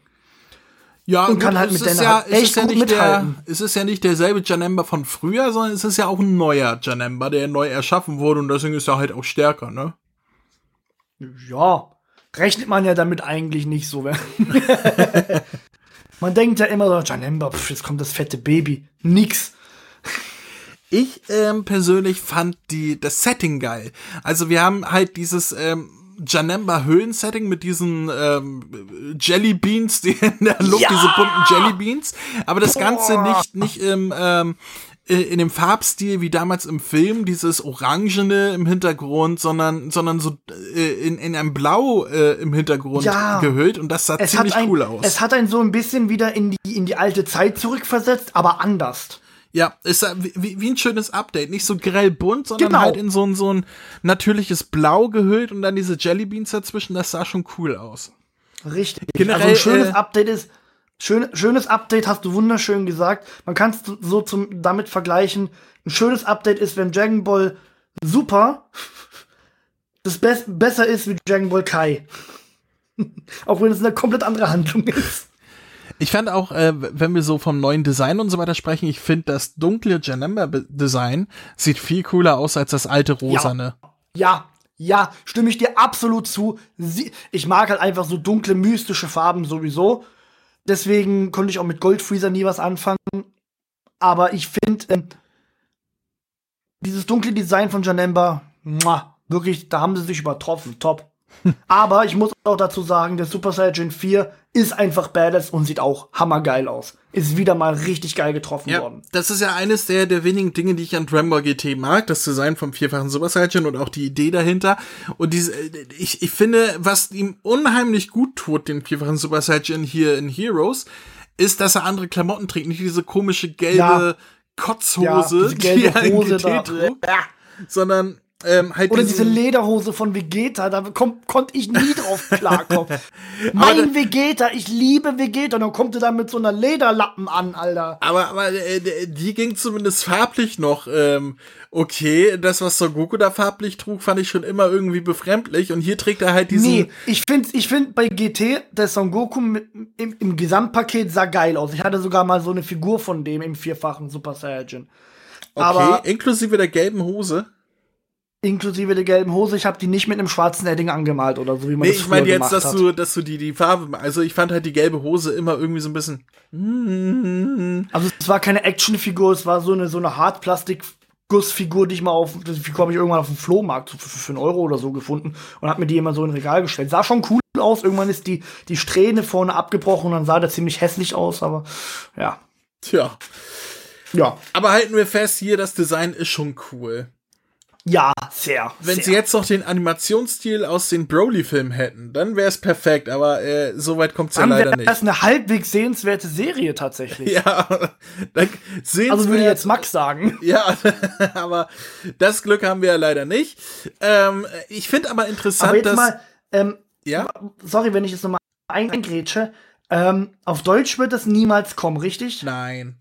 Ja, und kann halt es mit ist denen ja, halt echt ja gut nicht der, mithalten. es ist ja nicht derselbe Janemba von früher, sondern es ist ja auch ein neuer Janemba, der neu erschaffen wurde und deswegen ist er halt auch stärker, ne? Ja, rechnet man ja damit eigentlich nicht so. man denkt ja immer so, Janemba, pf, jetzt kommt das fette Baby. Nix. Ich ähm, persönlich fand die das Setting geil. Also wir haben halt dieses ähm, Janemba Höhlensetting mit diesen ähm, Jelly Beans, die in der Luft, Ja! diese bunten Jelly Beans, aber das Ganze nicht nicht im ähm, äh, in dem Farbstil wie damals im Film, dieses Orangene im Hintergrund, sondern sondern so äh, in, in einem Blau äh, im Hintergrund Ja. gehüllt und das sah Es ziemlich ein, cool aus. es hat einen so ein bisschen wieder in die, in die alte Zeit zurückversetzt, aber anders. Ja, ist wie, wie ein schönes Update. Nicht so grell bunt, sondern Genau. halt in so ein, so ein natürliches Blau gehüllt und dann diese Jellybeans dazwischen. Das sah schon cool aus. Richtig. Generell, also ein schönes äh, Update ist, schön, schönes Update hast du wunderschön gesagt. Man kann es so zum, damit vergleichen. Ein schönes Update ist, wenn Dragon Ball Super das bes besser ist wie Dragon Ball Kai. Auch wenn es eine komplett andere Handlung ist. Ich fand auch, äh, wenn wir so vom neuen Design und so weiter sprechen, ich finde das dunkle Janemba-Design sieht viel cooler aus als das alte rosane. Ja, ja, stimme ich dir absolut zu. Ich mag halt einfach so dunkle, mystische Farben sowieso. Deswegen konnte ich auch mit Goldfreezer nie was anfangen. Aber ich finde, ähm, dieses dunkle Design von Janemba, muah, wirklich, da haben sie sich übertroffen. Top. Aber ich muss auch dazu sagen, der Super Saiyan 4 ist einfach badass und sieht auch hammergeil aus. Ist wieder mal richtig geil getroffen Ja, worden. das ist ja eines der, der wenigen Dinge, die ich an Dragon GT mag, das Design vom vierfachen Super Saiyan und auch die Idee dahinter. Und diese, äh, ich, ich finde, was ihm unheimlich gut tut, den vierfachen Super Saiyan hier in Heroes, ist, dass er andere Klamotten trägt, nicht diese komische gelbe Ja. Kotzhose, diese gelbe die er in GT trug, Ja. sondern ähm, halt Oder diese Lederhose von Vegeta, da kon konnte ich nie drauf klarkommen. mein Vegeta, ich liebe Vegeta. Und dann kommt er da mit so einer Lederlappen an, Alter. Aber, aber äh, die ging zumindest farblich noch ähm, okay. Das, was Son Goku da farblich trug, fand ich schon immer irgendwie befremdlich. Und hier trägt er halt diesen. Nee, ich finde ich find bei GT, der Son Goku mit, im, im Gesamtpaket sah geil aus. Ich hatte sogar mal so eine Figur von dem im vierfachen Super Saiyajin. okay, aber- inklusive der gelben Hose. Inklusive der gelben Hose. Ich habe die nicht mit einem schwarzen Edding angemalt oder so, wie man Nee, das ich meine jetzt, dass hat. du, dass du die, die Farbe, also ich fand halt die gelbe Hose immer irgendwie so ein bisschen. Also es war keine Actionfigur, es war so eine, so eine Hartplastik-Gussfigur, die ich mal auf, die Figur habe ich irgendwann auf dem Flohmarkt für, für, einen Euro oder so gefunden und hab mir die immer so in ein Regal gestellt. Sah schon cool aus, irgendwann ist die, die Strähne vorne abgebrochen und dann sah der ziemlich hässlich aus, aber ja. Tja. Ja. Aber halten wir fest, hier das Design ist schon cool. Ja, sehr. Wenn sehr. sie jetzt noch den Animationsstil aus den Broly-Filmen hätten, dann wäre es perfekt, aber äh, so weit kommt's ja dann leider nicht. das eine halbwegs sehenswerte Serie tatsächlich. Ja, dann sehen Also würde jetzt Max sagen. Ja, aber das Glück haben wir ja leider nicht. Ähm, ich finde aber interessant, Aber jetzt dass mal, ähm, ja, sorry, wenn ich jetzt nochmal eingrätsche. Ähm, auf Deutsch wird das niemals kommen, richtig? nein,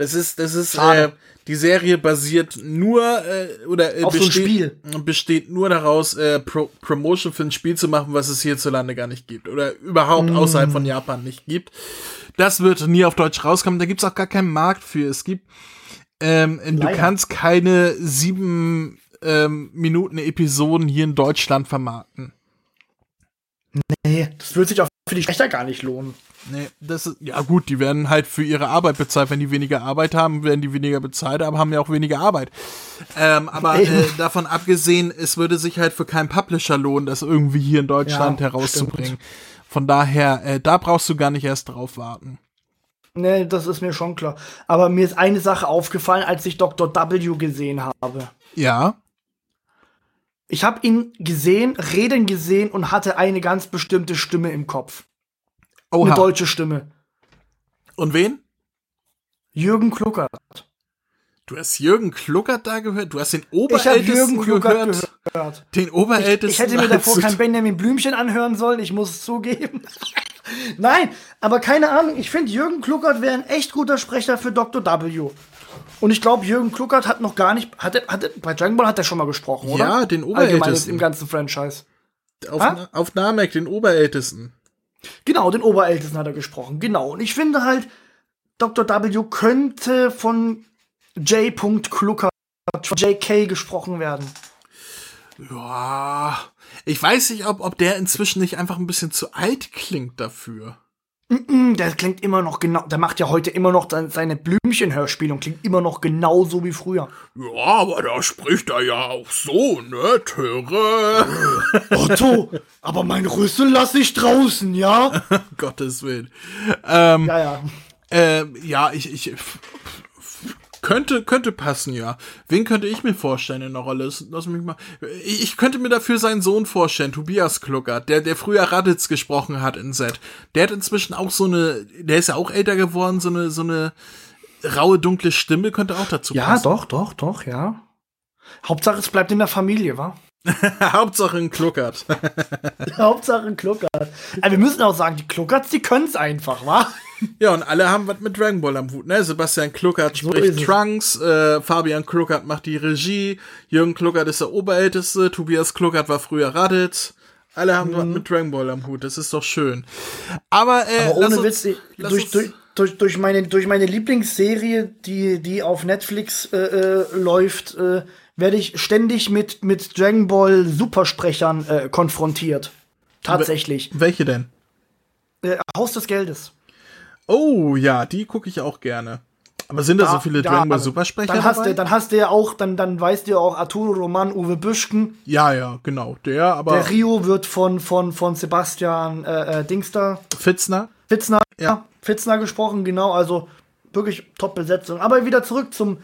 das ist das ist äh, die Serie basiert nur äh, oder äh, Auf so ein besteht, Spiel. besteht nur daraus äh, Pro Promotion für ein Spiel zu machen, was es hierzulande gar nicht gibt oder überhaupt Mm. außerhalb von Japan nicht gibt. Das wird nie auf Deutsch rauskommen. Da gibt's auch gar keinen Markt für. Es gibt ähm, du Leider. kannst keine sieben ähm, Minuten Episoden hier in Deutschland vermarkten. Nee, das wird sich auch für die Schlechter gar nicht lohnen. Nee, das ist, ja gut, die werden halt für ihre Arbeit bezahlt. Wenn die weniger Arbeit haben, werden die weniger bezahlt, aber haben ja auch weniger Arbeit. Ähm, aber äh, davon abgesehen, es würde sich halt für keinen Publisher lohnen, das irgendwie hier in Deutschland Ja, herauszubringen. Von daher, äh, da brauchst du gar nicht erst drauf warten. Nee, das ist mir schon klar. Aber mir ist eine Sache aufgefallen, als ich Dr. W gesehen habe. Ja, Ich habe ihn gesehen, reden gesehen und hatte eine ganz bestimmte Stimme im Kopf. Eine oha. deutsche Stimme. Und wen? Jürgen Kluckert. Du hast Jürgen Kluckert da gehört? Du hast den Ich Oberältesten Jürgen Kluckert gehört? gehört. Den Ich, Oberältesten? ich hätte mir davor kein Benjamin Blümchen anhören sollen, ich muss es zugeben. Nein, aber keine Ahnung, ich finde, Jürgen Kluckert wäre ein echt guter Sprecher für Dr. W. Und ich glaube, Jürgen Kluckert hat noch gar nicht, hat, er- hat, er- bei Dragon Ball hat er schon mal gesprochen, oder? Ja, den Allgemein Oberältesten. im ganzen Franchise. Auf, Ah? Auf Namek, den Oberältesten. Genau, den Oberältesten hat er gesprochen. Genau. Und ich finde halt, Dr. W könnte von J. Klucker, von JK gesprochen werden. Ja, ich weiß nicht, ob, ob der inzwischen nicht einfach ein bisschen zu alt klingt dafür. Der klingt immer noch genau, der macht ja heute immer noch seine Blümchenhörspiele und klingt immer noch genauso wie früher. Ja, aber da spricht er ja auch so, ne, Töre? Otto, aber mein Rüssel lasse ich draußen, ja? Gottes Willen. Ähm, ja, ja. Äh, ja, ich, ich könnte, könnte passen, ja. Wen könnte ich mir vorstellen in der Rolle? Lass mich mal. Ich, könnte mir dafür seinen Sohn vorstellen, Tobias Kluckert, der, der früher Raditz gesprochen hat in Set. Der hat inzwischen auch so eine, der ist ja auch älter geworden, so eine, so eine raue, dunkle Stimme könnte auch dazu ja, passen. Ja, doch, doch, doch, ja. Hauptsache, es bleibt in der Familie, wa? Hauptsache ein Kluckert. Hauptsache ein Kluckert. Aber wir müssen auch sagen, die Kluckerts, die können es einfach, wa? Ja, und alle haben was mit Dragon Ball am Hut, ne? Sebastian Kluckert spricht so Trunks, äh, Fabian Kluckert macht die Regie, Jürgen Kluckert ist der Oberälteste, Tobias Kluckert war früher Raditz. Alle haben mhm. was mit Dragon Ball am Hut, das ist doch schön. Aber, äh, Aber ohne uns, Witz, durch, durch, durch, durch, meine, durch meine Lieblingsserie, die, die auf Netflix äh, äh, läuft, äh, werde ich ständig mit, mit Dragon Ball Supersprechern äh, konfrontiert. Tatsächlich. Welche denn? Äh, Haus des Geldes. Oh ja, die gucke ich auch gerne. Aber sind da, da so viele Dragon Ball Supersprecher dann hast dabei? Du, dann hast du ja auch, dann, dann weißt du ja auch Arturo Roman, Uwe Büschken. Ja, ja, genau. Der, aber. Der Rio wird von, von, von Sebastian äh, äh, Dingster. Fitzner. Fitzner, ja. Fitzner gesprochen, genau. Also wirklich Top-Besetzung. Aber wieder zurück zum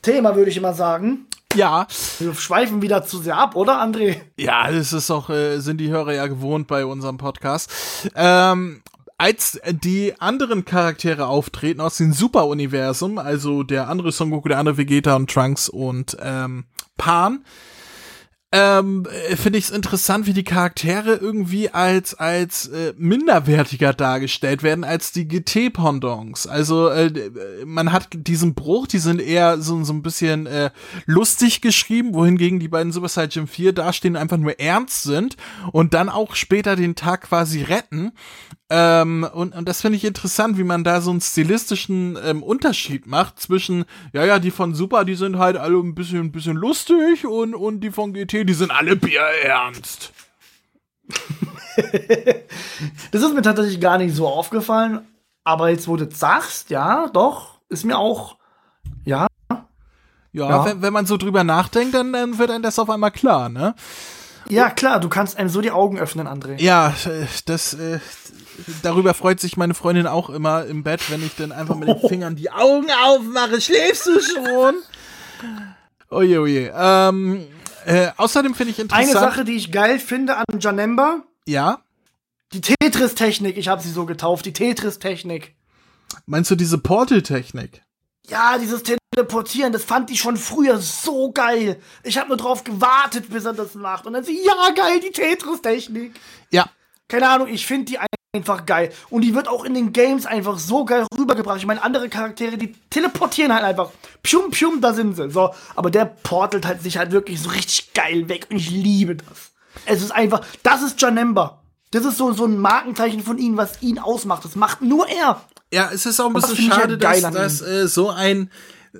Thema, würde ich immer sagen. Ja. Wir schweifen wieder zu sehr ab, oder, André? Ja, das ist auch, äh, sind die Hörer ja gewohnt bei unserem Podcast. Ähm, als die anderen Charaktere auftreten aus dem Super-Universum, also der andere Son Goku, der andere Vegeta und Trunks und ähm, Pan, ähm, äh, finde ich es interessant, wie die Charaktere irgendwie als als äh, minderwertiger dargestellt werden als die GT-Pendants. Also äh, man hat diesen Bruch, die sind eher so, so ein bisschen äh, lustig geschrieben, wohingegen die beiden Super Saiyan 4 dastehen einfach nur ernst sind und dann auch später den Tag quasi retten. Ähm, und, und das finde ich interessant, wie man da so einen stilistischen ähm, Unterschied macht zwischen, ja, ja, die von Super, die sind halt alle ein bisschen, ein bisschen lustig und, und die von GT, die sind alle bierernst. das ist mir tatsächlich gar nicht so aufgefallen, aber jetzt, wo du sagst, ja, doch, ist mir auch, ja. Ja, ja. Wenn, wenn man so drüber nachdenkt, dann, dann wird einem das auf einmal klar, ne? Ja, klar, du kannst einem so die Augen öffnen, André. Ja, das, äh, darüber freut sich meine Freundin auch immer im Bett, wenn ich dann einfach mit den Fingern die Augen aufmache. Schläfst du schon? Oje, oje. Ähm, äh, außerdem finde ich interessant. Eine Sache, die ich geil finde an Janemba. Ja. Die Tetris-Technik, ich habe sie so getauft, die Tetris-Technik. Meinst du diese Portal-Technik? Ja, dieses Teleportieren, das fand ich schon früher so geil. Ich habe nur drauf gewartet, bis er das macht. Und dann sie, ja, geil, die Tetris-Technik. Ja. Keine Ahnung, ich finde die einfach geil. Und die wird auch in den Games einfach so geil rübergebracht. Ich meine, andere Charaktere, die teleportieren halt einfach. Pium, pium, da sind sie. So, aber der portelt halt sich halt wirklich so richtig geil weg. Und ich liebe das. Es ist einfach, das ist Janemba. Das ist so, so ein Markenzeichen von ihm, was ihn ausmacht. Das macht nur er. Ja, es ist auch ein bisschen schade, halt dass, dass äh, so ein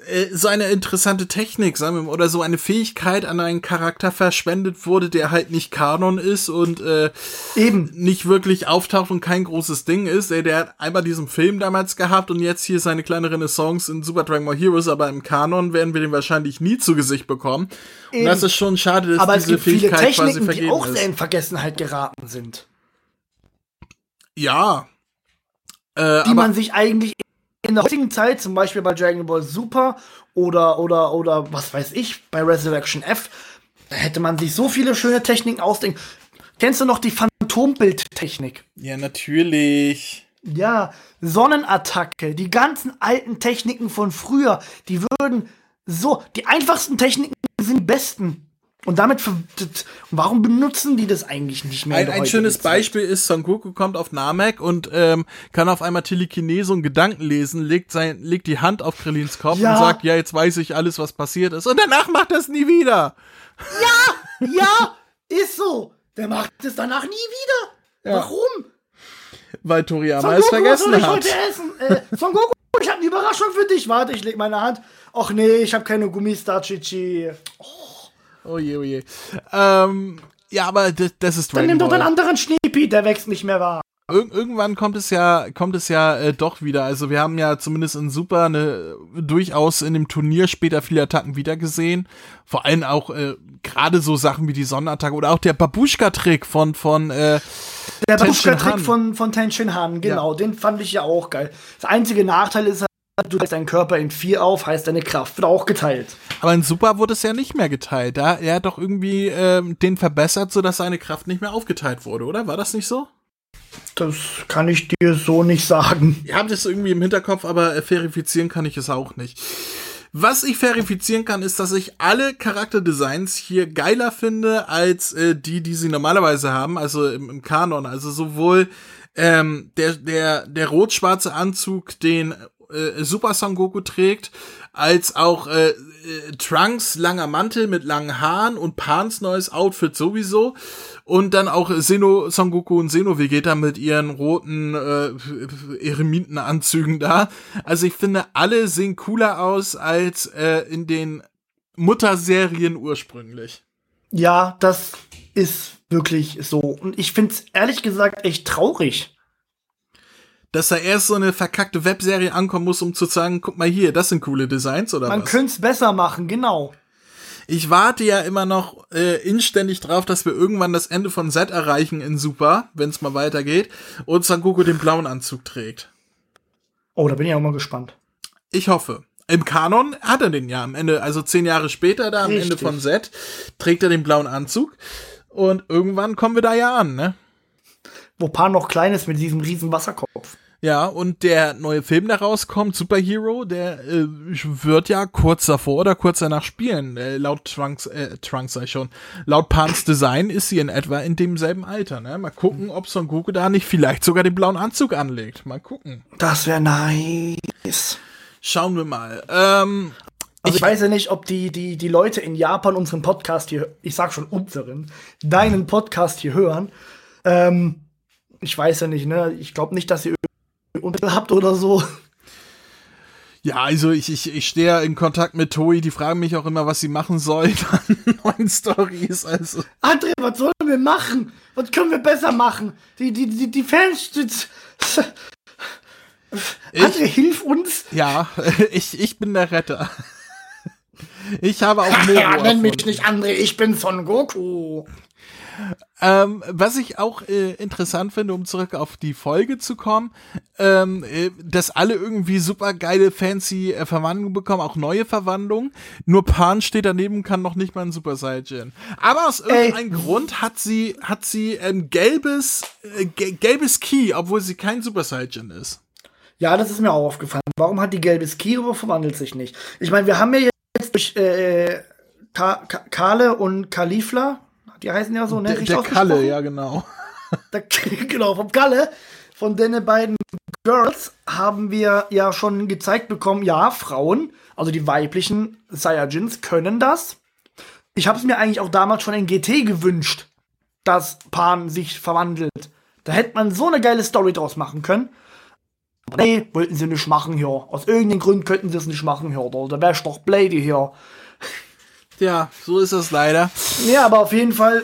äh, so eine interessante Technik, sagen wir mal, oder so eine Fähigkeit an einen Charakter verschwendet wurde, der halt nicht Kanon ist und äh, eben nicht wirklich auftaucht und kein großes Ding ist. Der, der hat einmal diesen Film damals gehabt und jetzt hier seine kleine Renaissance in Super Dragon Ball Heroes, aber im Kanon werden wir den wahrscheinlich nie zu Gesicht bekommen. Eben. Und das ist schon schade, dass aber diese Fähigkeit viele Techniken, quasi vergeben die auch sehr in Vergessenheit geraten sind. Ja. Äh, die man sich eigentlich in der heutigen Zeit, zum Beispiel bei Dragon Ball Super oder, oder, oder was weiß ich, bei Resurrection F, da hätte man sich so viele schöne Techniken ausdenken. Kennst du noch die Phantombildtechnik? Ja, natürlich. Ja, Sonnenattacke, die ganzen alten Techniken von früher, die würden so, die einfachsten Techniken sind die besten. Und damit, warum benutzen die das eigentlich nicht mehr? Ein, ein schönes Beispiel ist, Son Goku kommt auf Namek und ähm, kann auf einmal Telekinese und Gedanken lesen, legt, sein, legt die Hand auf Krillins Kopf ja. und sagt, ja, jetzt weiß ich alles, was passiert ist. Und danach macht er es nie wieder. Ja, ja, ist so. Der macht es danach nie wieder. Ja. Warum? weil Toriyama es Goku, was vergessen soll ich hat. heute essen? Äh, Son Goku, ich habe eine Überraschung für dich. Warte, ich leg meine Hand. Och nee, ich habe keine Gummistar, Chichi. Oh je, oh je. Ähm, ja, aber das, das ist Dann Dragon nimm doch den anderen Schneepi, der wächst nicht mehr wahr. Ir irgendwann kommt es ja, kommt es ja äh, doch wieder. Also wir haben ja zumindest in Super eine durchaus in dem Turnier später viele Attacken wiedergesehen. Vor allem auch äh, gerade so Sachen wie die Sonnenattacke oder auch der Babuschka-Trick von von äh, Der Babuschka-Trick von, von Tenshin Han, genau, den fand ich ja auch geil. Das einzige Nachteil ist du teilst deinen Körper in vier auf, heißt deine Kraft wird auch geteilt. Aber in Super wurde es ja nicht mehr geteilt. Da er hat doch irgendwie ähm, den verbessert, sodass seine Kraft nicht mehr aufgeteilt wurde, oder? War das nicht so? Das kann ich dir so nicht sagen. Ich habe das irgendwie im Hinterkopf, aber äh, verifizieren kann ich es auch nicht. Was ich verifizieren kann, ist, dass ich alle Charakterdesigns hier geiler finde als äh, die, die sie normalerweise haben, also im, im Kanon. Also sowohl ähm, der der der rot-schwarze Anzug, den äh, Super Son Goku trägt, als auch äh, äh, Trunks langer Mantel mit langen Haaren und Pans neues Outfit sowieso und dann auch Seno Son Goku und Seno Vegeta mit ihren roten äh, Eremitenanzügen da. Also ich finde, alle sehen cooler aus als äh, in den Mutterserien ursprünglich. Ja, das ist wirklich so. Und ich find's ehrlich gesagt echt traurig. Dass da erst so eine verkackte Webserie ankommen muss, um zu sagen, guck mal hier, das sind coole Designs oder Man was? könnte es besser machen, genau. Ich warte ja immer noch äh, inständig drauf, dass wir irgendwann das Ende von Z erreichen in Super, wenn es mal weitergeht, und Son Goku den blauen Anzug trägt. Oh, da bin ich auch mal gespannt. Ich hoffe. Im Kanon hat er den ja am Ende, also zehn Jahre später, da am Richtig. Ende von Z, trägt er den blauen Anzug. Und irgendwann kommen wir da ja an, ne? Wo Pan noch klein ist mit diesem riesen Wasserkopf. Ja, und der neue Film, der rauskommt, Superhero, der äh, wird ja kurz davor oder kurz danach spielen. Äh, laut Trunks, äh, Trunks sag ich schon, laut Pans Design ist sie in etwa in demselben Alter, ne? Mal gucken, ob Son Goku da nicht vielleicht sogar den blauen Anzug anlegt. Mal gucken. Das wäre nice. Schauen wir mal. Ähm, Also ich weiß ja nicht, ob die, die, die Leute in Japan unseren Podcast hier, ich sag schon unseren, deinen Podcast hier hören. Ähm, ich weiß ja nicht, ne? Ich glaube nicht, dass ihr Unter habt oder so. Ja, also ich, ich, ich stehe ja in Kontakt mit Toei, die fragen mich auch immer, was sie machen sollen an neuen Stories. Also, André, was sollen wir machen? Was können wir besser machen? Die, die, die, die Fans. André, hilf uns. ja, ich, ich bin der Retter. Ich habe auch Moro Ja, nenn mich nicht André, ich bin Son Goku. Ähm, was ich auch äh, interessant finde, um zurück auf die Folge zu kommen, ähm, äh, dass alle irgendwie super geile, fancy äh, Verwandlungen bekommen, auch neue Verwandlungen. Nur Pan steht daneben, kann noch nicht mal ein Super Saiyan. Aber aus irgendeinem Grund hat sie, hat sie ein gelbes, äh, ge gelbes Key, obwohl sie kein Super Saiyan ist. Ja, das ist mir auch aufgefallen. Warum hat die gelbes Ki, aber verwandelt sich nicht? Ich meine, wir haben ja jetzt durch äh, Ka Kale und Kalifla, die heißen ja so, ne? Der, der Kalle, ja genau. Der, genau, vom Kalle. Von den beiden Girls haben wir ja schon gezeigt bekommen, ja, Frauen, also die weiblichen Saiyajins können das. Ich habe es mir eigentlich auch damals schon in GT gewünscht, dass Pan sich verwandelt. Da hätte man so eine geile Story draus machen können. Aber nee, wollten sie nicht machen hier. Aus irgendeinem Grund könnten sie es nicht machen hier. Da, da wär's doch Blady hier. Ja, so ist es leider. Ja, aber auf jeden Fall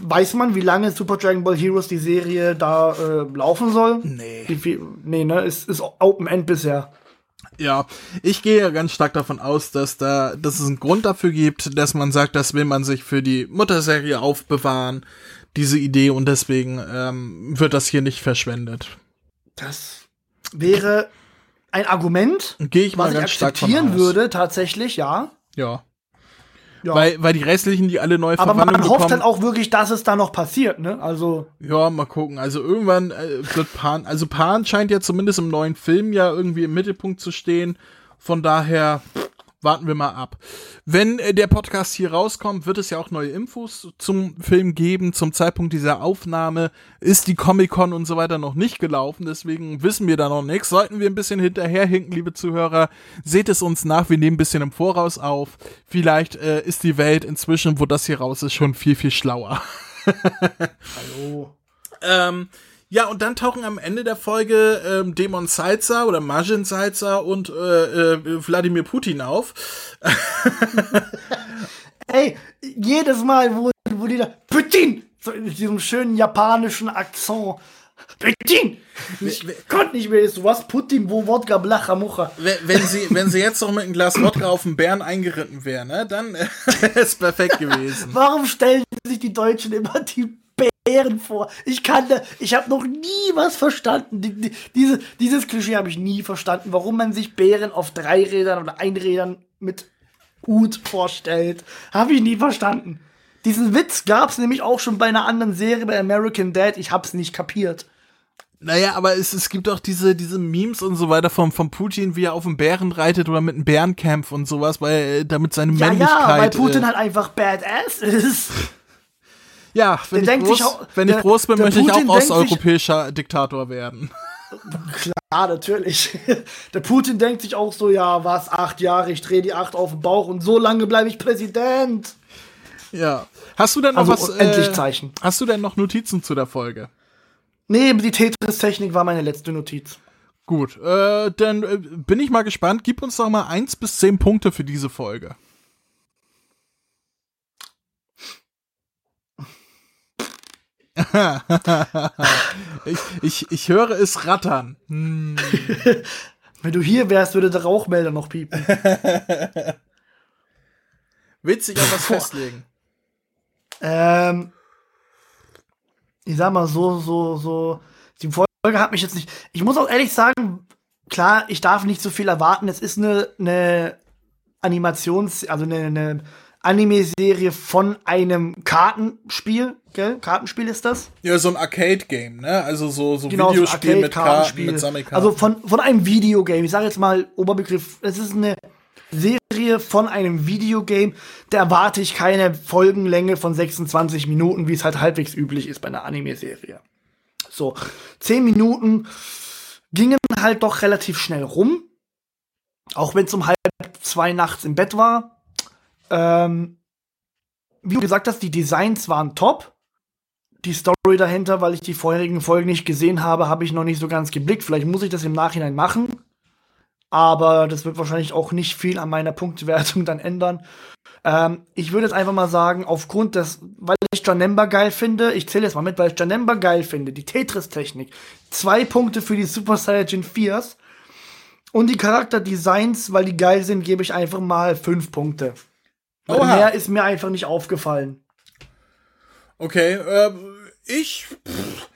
weiß man, wie lange Super Dragon Ball Heroes die Serie da äh, laufen soll. Nee. Wie nee, ne, ist, ist Open End bisher. Ja, ich gehe ja ganz stark davon aus, dass da, dass es einen Grund dafür gibt, dass man sagt, das will man sich für die Mutterserie aufbewahren, diese Idee, und deswegen ähm, wird das hier nicht verschwendet. Das wäre ein Argument, Gehe ich mal was ich ganz stark von akzeptieren aus. würde, tatsächlich, ja. Ja. ja. Weil, weil die restlichen, die alle neue aber man Verwandlung hofft bekommen, dann auch wirklich, dass es da noch passiert, ne? Also, ja, mal gucken. Also irgendwann äh, wird Pan, also Pan scheint ja zumindest im neuen Film ja irgendwie im Mittelpunkt zu stehen. Von daher pff, warten wir mal ab. Wenn äh, der Podcast hier rauskommt, wird es ja auch neue Infos zum Film geben. Zum Zeitpunkt dieser Aufnahme ist die Comic-Con und so weiter noch nicht gelaufen. Deswegen wissen wir da noch nichts. Sollten wir ein bisschen hinterherhinken, liebe Zuhörer, seht es uns nach. Wir nehmen ein bisschen im Voraus auf. Vielleicht äh, ist die Welt inzwischen, wo das hier raus ist, schon viel, viel schlauer. hallo. Ähm, Ja, und dann tauchen am Ende der Folge ähm, Demon Salza oder Majin Salza und äh, äh, Wladimir Putin auf. Ey, jedes Mal, wo, wo die da Putin, so in diesem schönen japanischen Akzent. Putin! Ich konnte nicht mehr, so was Putin, wo Wodka, Blacha, Mucha. Wenn, sie, wenn sie jetzt noch mit einem Glas Wodka auf den Bären eingeritten wäre, ne, dann äh, ist es perfekt gewesen. Warum stellen sich die Deutschen immer die Bären vor? Ich kann da, ich habe noch nie was verstanden. Die, die, diese, dieses Klischee habe ich nie verstanden, warum man sich Bären auf Dreirädern oder Einrädern mit Hut vorstellt. Habe ich nie verstanden. Diesen Witz gab es nämlich auch schon bei einer anderen Serie, bei American Dad. Ich hab's nicht kapiert. Naja, aber es, es gibt auch diese, diese Memes und so weiter vom, vom Putin, wie er auf dem Bären reitet oder mit einem Bären kämpft und sowas, weil damit seine Ja, Männlichkeit. ja, weil Putin äh, halt einfach badass ist. Ja, wenn, ich der denkt groß, auch- wenn ich der- groß bin, möchte ich auch denkt sich- osteuropäischer Diktator werden. Klar, natürlich. Der Putin denkt sich auch so, ja, was, acht Jahre, ich drehe die acht auf den Bauch und so lange bleibe ich Präsident. Ja. Hast du denn noch Also was? endlich Zeichen. Hast du denn noch Notizen zu der Folge? Nee, die Tetris-Technik war meine letzte Notiz. Gut, äh, dann äh, bin ich mal gespannt. Gib uns doch mal eins bis zehn Punkte für diese Folge. Ich, ich, ich höre es rattern. Hm. Wenn du hier wärst, würde der Rauchmelder noch piepen. Willst du dich auf was festlegen? ähm, ich sag mal so, so, so. Die Folge hat mich jetzt nicht. Ich muss auch ehrlich sagen, klar, ich darf nicht so viel erwarten. Es ist eine, eine Animations-, also eine, eine Anime-Serie von einem Kartenspiel, gell? Kartenspiel ist das? Ja, so ein Arcade-Game, ne? Also so, so Genau, so ein Videospiel mit, Karten, mit Sammelkarten. Also von, von einem Videogame. Ich sage jetzt mal Oberbegriff. Es ist eine Serie von einem Videogame. Da erwarte ich keine Folgenlänge von 26 Minuten, wie es halt halbwegs üblich ist bei einer Anime-Serie. So, 10 Minuten gingen halt doch relativ schnell rum. Auch wenn es um halb zwei nachts im Bett war. Ähm, wie du gesagt hast, die Designs waren top die Story dahinter, weil ich die vorherigen Folgen nicht gesehen habe, habe ich noch nicht so ganz geblickt. Vielleicht muss ich das im Nachhinein machen. Aber das wird wahrscheinlich auch nicht viel an meiner Punktwertung dann ändern. Ähm, ich würde jetzt einfach mal sagen, aufgrund des, weil ich Janemba geil finde, ich zähle jetzt mal mit, weil ich Janemba geil finde, die Tetris-Technik, zwei Punkte für die Super Saiyajin 4s und die Charakterdesigns, weil die geil sind, gebe ich einfach mal fünf Punkte. Oha. mehr ist mir einfach nicht aufgefallen. Okay, äh, ich. Pff,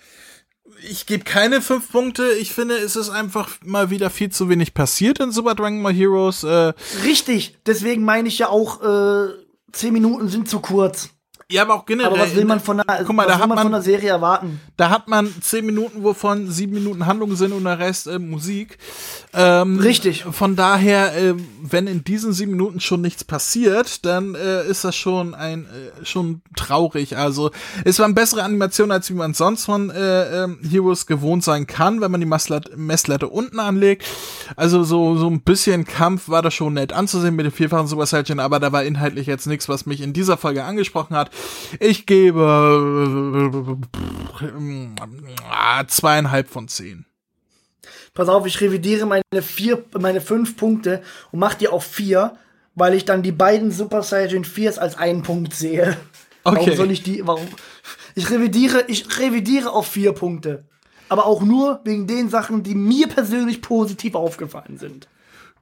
ich gebe keine fünf Punkte. Ich finde, es ist einfach mal wieder viel zu wenig passiert in Super Dragon Ball Heroes. Äh, Richtig, deswegen meine ich ja auch, äh, zehn Minuten sind zu kurz. Ja, aber auch generell. Aber was will man von einer, Guck mal, da hat man von einer Serie erwarten? da hat man zehn Minuten, wovon sieben Minuten Handlung sind und der Rest äh, Musik. Ähm, Richtig. Von daher, äh, wenn in diesen sieben Minuten schon nichts passiert, dann äh, ist das schon ein äh, schon traurig. Also es waren bessere Animationen, als wie man sonst von äh, ähm, Heroes gewohnt sein kann, wenn man die Messlatte, Messlatte unten anlegt. Also so so ein bisschen Kampf war das schon nett anzusehen mit den vierfachen Super Saiyan, aber da war inhaltlich jetzt nichts, was mich in dieser Folge angesprochen hat. Ich gebe äh, zweieinhalb von zehn. Pass auf, ich revidiere meine vier, meine fünf Punkte und mach die auf vier, weil ich dann die beiden Super Saiyan 4s als einen Punkt sehe. Okay. Warum soll ich die, warum? Ich revidiere, ich revidiere auf vier Punkte. Aber auch nur wegen den Sachen, die mir persönlich positiv aufgefallen sind.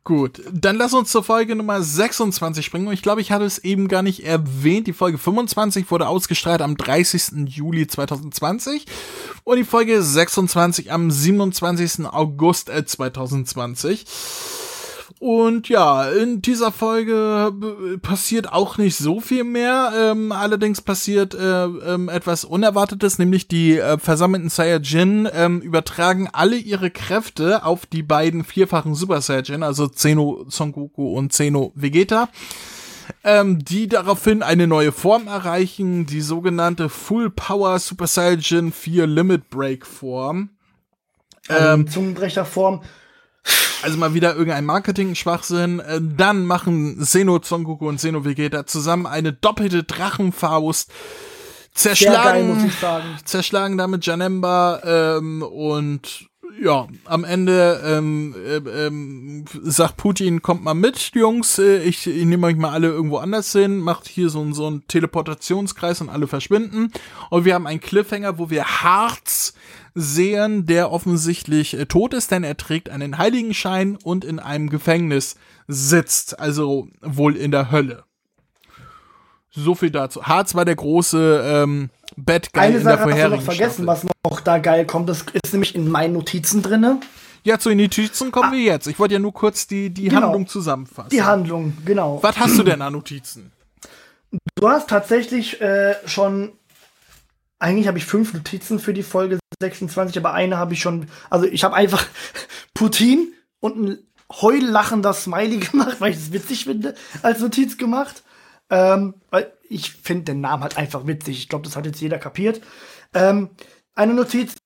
Gut, dann lass uns zur Folge Nummer 26 springen. Und ich glaube, ich hatte es eben gar nicht erwähnt. Die Folge 25 wurde ausgestrahlt am 30. Juli 2020 und die Folge 26 am 27. August äh, 2020. Und ja, in dieser Folge äh, passiert auch nicht so viel mehr. Ähm, allerdings passiert äh, ähm, etwas Unerwartetes, nämlich die äh, versammelten Saiyajin ähm, übertragen alle ihre Kräfte auf die beiden vierfachen Super Saiyajin, also Zeno Son Goku und Zeno Vegeta. Ähm, die daraufhin eine neue Form erreichen, die sogenannte Full Power Super Saiyajin 4 Limit Break Form. Ähm, Zungenbrecherform. Also mal wieder irgendein Marketing-Schwachsinn. Äh, Dann machen Seno Son Goku und Seno Vegeta zusammen eine doppelte Drachenfaust, zerschlagen, geil, zerschlagen damit Janemba ähm, und ja, am Ende ähm, äh, ähm, sagt Putin, kommt mal mit, Jungs, äh, ich, ich nehme euch mal alle irgendwo anders hin, macht hier so, so einen Teleportationskreis und alle verschwinden. Und wir haben einen Cliffhanger, wo wir Harz sehen, der offensichtlich äh, tot ist, denn er trägt einen Heiligenschein und in einem Gefängnis sitzt, also wohl in der Hölle. So viel dazu. Harz war der große ähm, Bad Guy Eine in der Sache hast du vorherigen noch vergessen, Staffel. was noch da geil kommt. Das ist nämlich in meinen Notizen drinne. Ja, zu den Notizen kommen wir jetzt. Ich wollte ja nur kurz die, die Ah. Genau. Handlung zusammenfassen. Die Handlung, genau. Was hast du denn an Notizen? Du hast tatsächlich äh, schon. Eigentlich habe ich fünf Notizen für die Folge 26, aber eine habe ich schon. Also ich habe einfach Putin und ein heulachender Smiley gemacht, weil ich es witzig finde, als Notiz gemacht. Ähm, weil ich finde den Namen halt einfach witzig. Ich glaube, das hat jetzt jeder kapiert. Ähm, eine Notiz: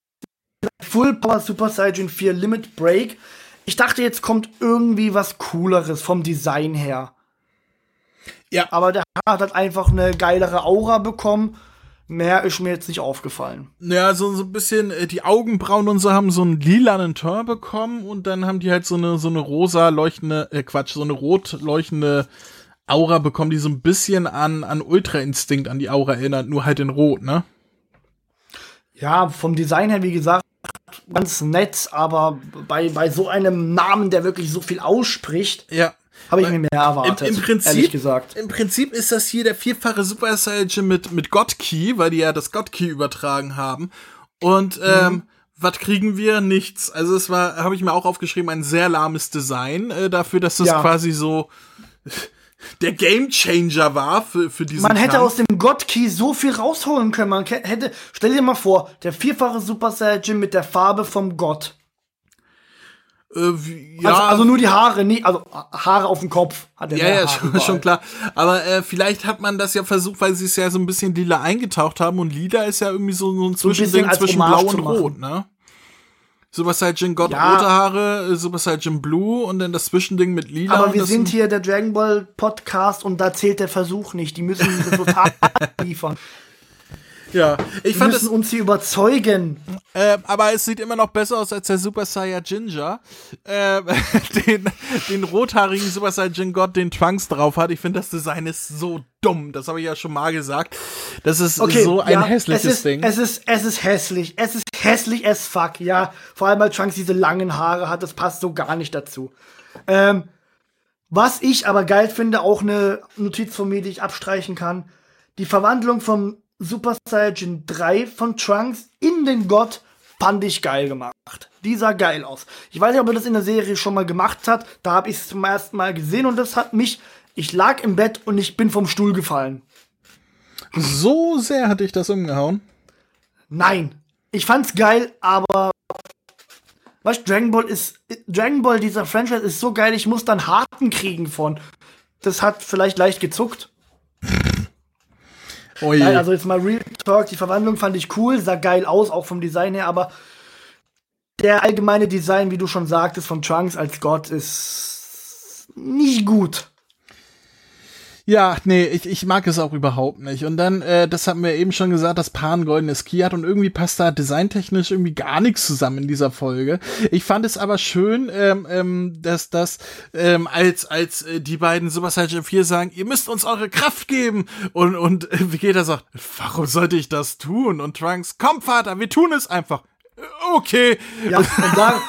Full Power Super Saiyan 4 Limit Break. Ich dachte, jetzt kommt irgendwie was Cooleres vom Design her. Ja. Aber der hat halt einfach eine geilere Aura bekommen. Mehr ist mir jetzt nicht aufgefallen. Ja, so, so ein bisschen, äh, die Augenbrauen und so haben so einen lilanen Turn bekommen und dann haben die halt so eine, so eine rosa leuchtende, äh, Quatsch, so eine rot leuchtende Aura bekommen, die so ein bisschen an, an Ultra Instinct, an die Aura erinnert, nur halt in rot, ne? Ja, vom Design her, wie gesagt, ganz nett, aber bei, bei so einem Namen, der wirklich so viel ausspricht, Ja. Habe ich mir mehr erwartet. Im, im Prinzip, Ehrlich gesagt. Im Prinzip ist das hier der vierfache Super Saiyan mit, mit God Key, weil die ja das God Key übertragen haben. Und, ähm, Mhm. was kriegen wir? Nichts. Also es war, habe ich mir auch aufgeschrieben, ein sehr lahmes Design äh, dafür, dass das Ja. quasi so der Game Changer war für, für diesen Man hätte Kampf. aus dem God Key so viel rausholen können. Man hätte, stell dir mal vor, der vierfache Super Saiyan mit der Farbe vom Gott. Äh, ja, Also, also nur die Haare, nie, also Haare auf dem Kopf hat er Ja, ja, schon, schon klar. Aber äh, vielleicht hat man das ja versucht, weil sie es ja so ein bisschen lila eingetaucht haben und lila ist ja irgendwie so, so ein Zwischending als zwischen Hommage Blau und. Rot, ne? Super Saiyan God Ja. rote Haare, äh, Super Saiyan Blue und dann das Zwischending mit lila. Aber wir sind hier der Dragon Ball Podcast und da zählt der Versuch nicht. Die müssen das Resultat liefern. Ja, ich Die fand müssen es, uns hier überzeugen. äh, aber es sieht immer noch besser aus als der Super Saiyan Ginger, äh, den, den rothaarigen Super Saiyan God, den Trunks drauf hat. Ich finde, das Design ist so dumm. Das habe ich ja schon mal gesagt. Das ist Okay, so ein ja, hässliches es ist, Ding. Es ist, es ist hässlich. Es ist hässlich as fuck, ja. Vor allem, weil Trunks diese langen Haare hat, das passt so gar nicht dazu. Ähm, was ich aber geil finde, auch eine Notiz von mir, die ich abstreichen kann. Die Verwandlung vom Super Saiyan 3 von Trunks in den Gott fand ich geil gemacht. Die sah geil aus. Ich weiß nicht, ob er das in der Serie schon mal gemacht hat. Da habe ich es zum ersten Mal gesehen und das hat mich. Ich lag im Bett und ich bin vom Stuhl gefallen. so sehr hatte ich das umgehauen. Nein. Ich fand's geil, aber weißt du, Dragon Ball ist Dragon Ball dieser Franchise ist so geil, ich muss dann Harten kriegen von. Das hat vielleicht leicht gezuckt. Oh. Nein, also jetzt mal Real Talk, die Verwandlung fand ich cool, sah geil aus, auch vom Design her, aber der allgemeine Design, wie du schon sagtest, von Trunks als Gott ist nicht gut. Ja, nee, ich, ich mag es auch überhaupt nicht. Und dann, äh, das hatten wir eben schon gesagt, dass Pan goldenes Key hat und irgendwie passt da designtechnisch irgendwie gar nichts zusammen in dieser Folge. Ich fand es aber schön, ähm, ähm, dass das, ähm, als, als äh, die beiden Super Saiyan 4 sagen, ihr müsst uns eure Kraft geben. Und, und äh, Vegeta sagt, warum sollte ich das tun? Und Trunks, komm Vater, wir tun es einfach. Äh, Okay. Ja, und da,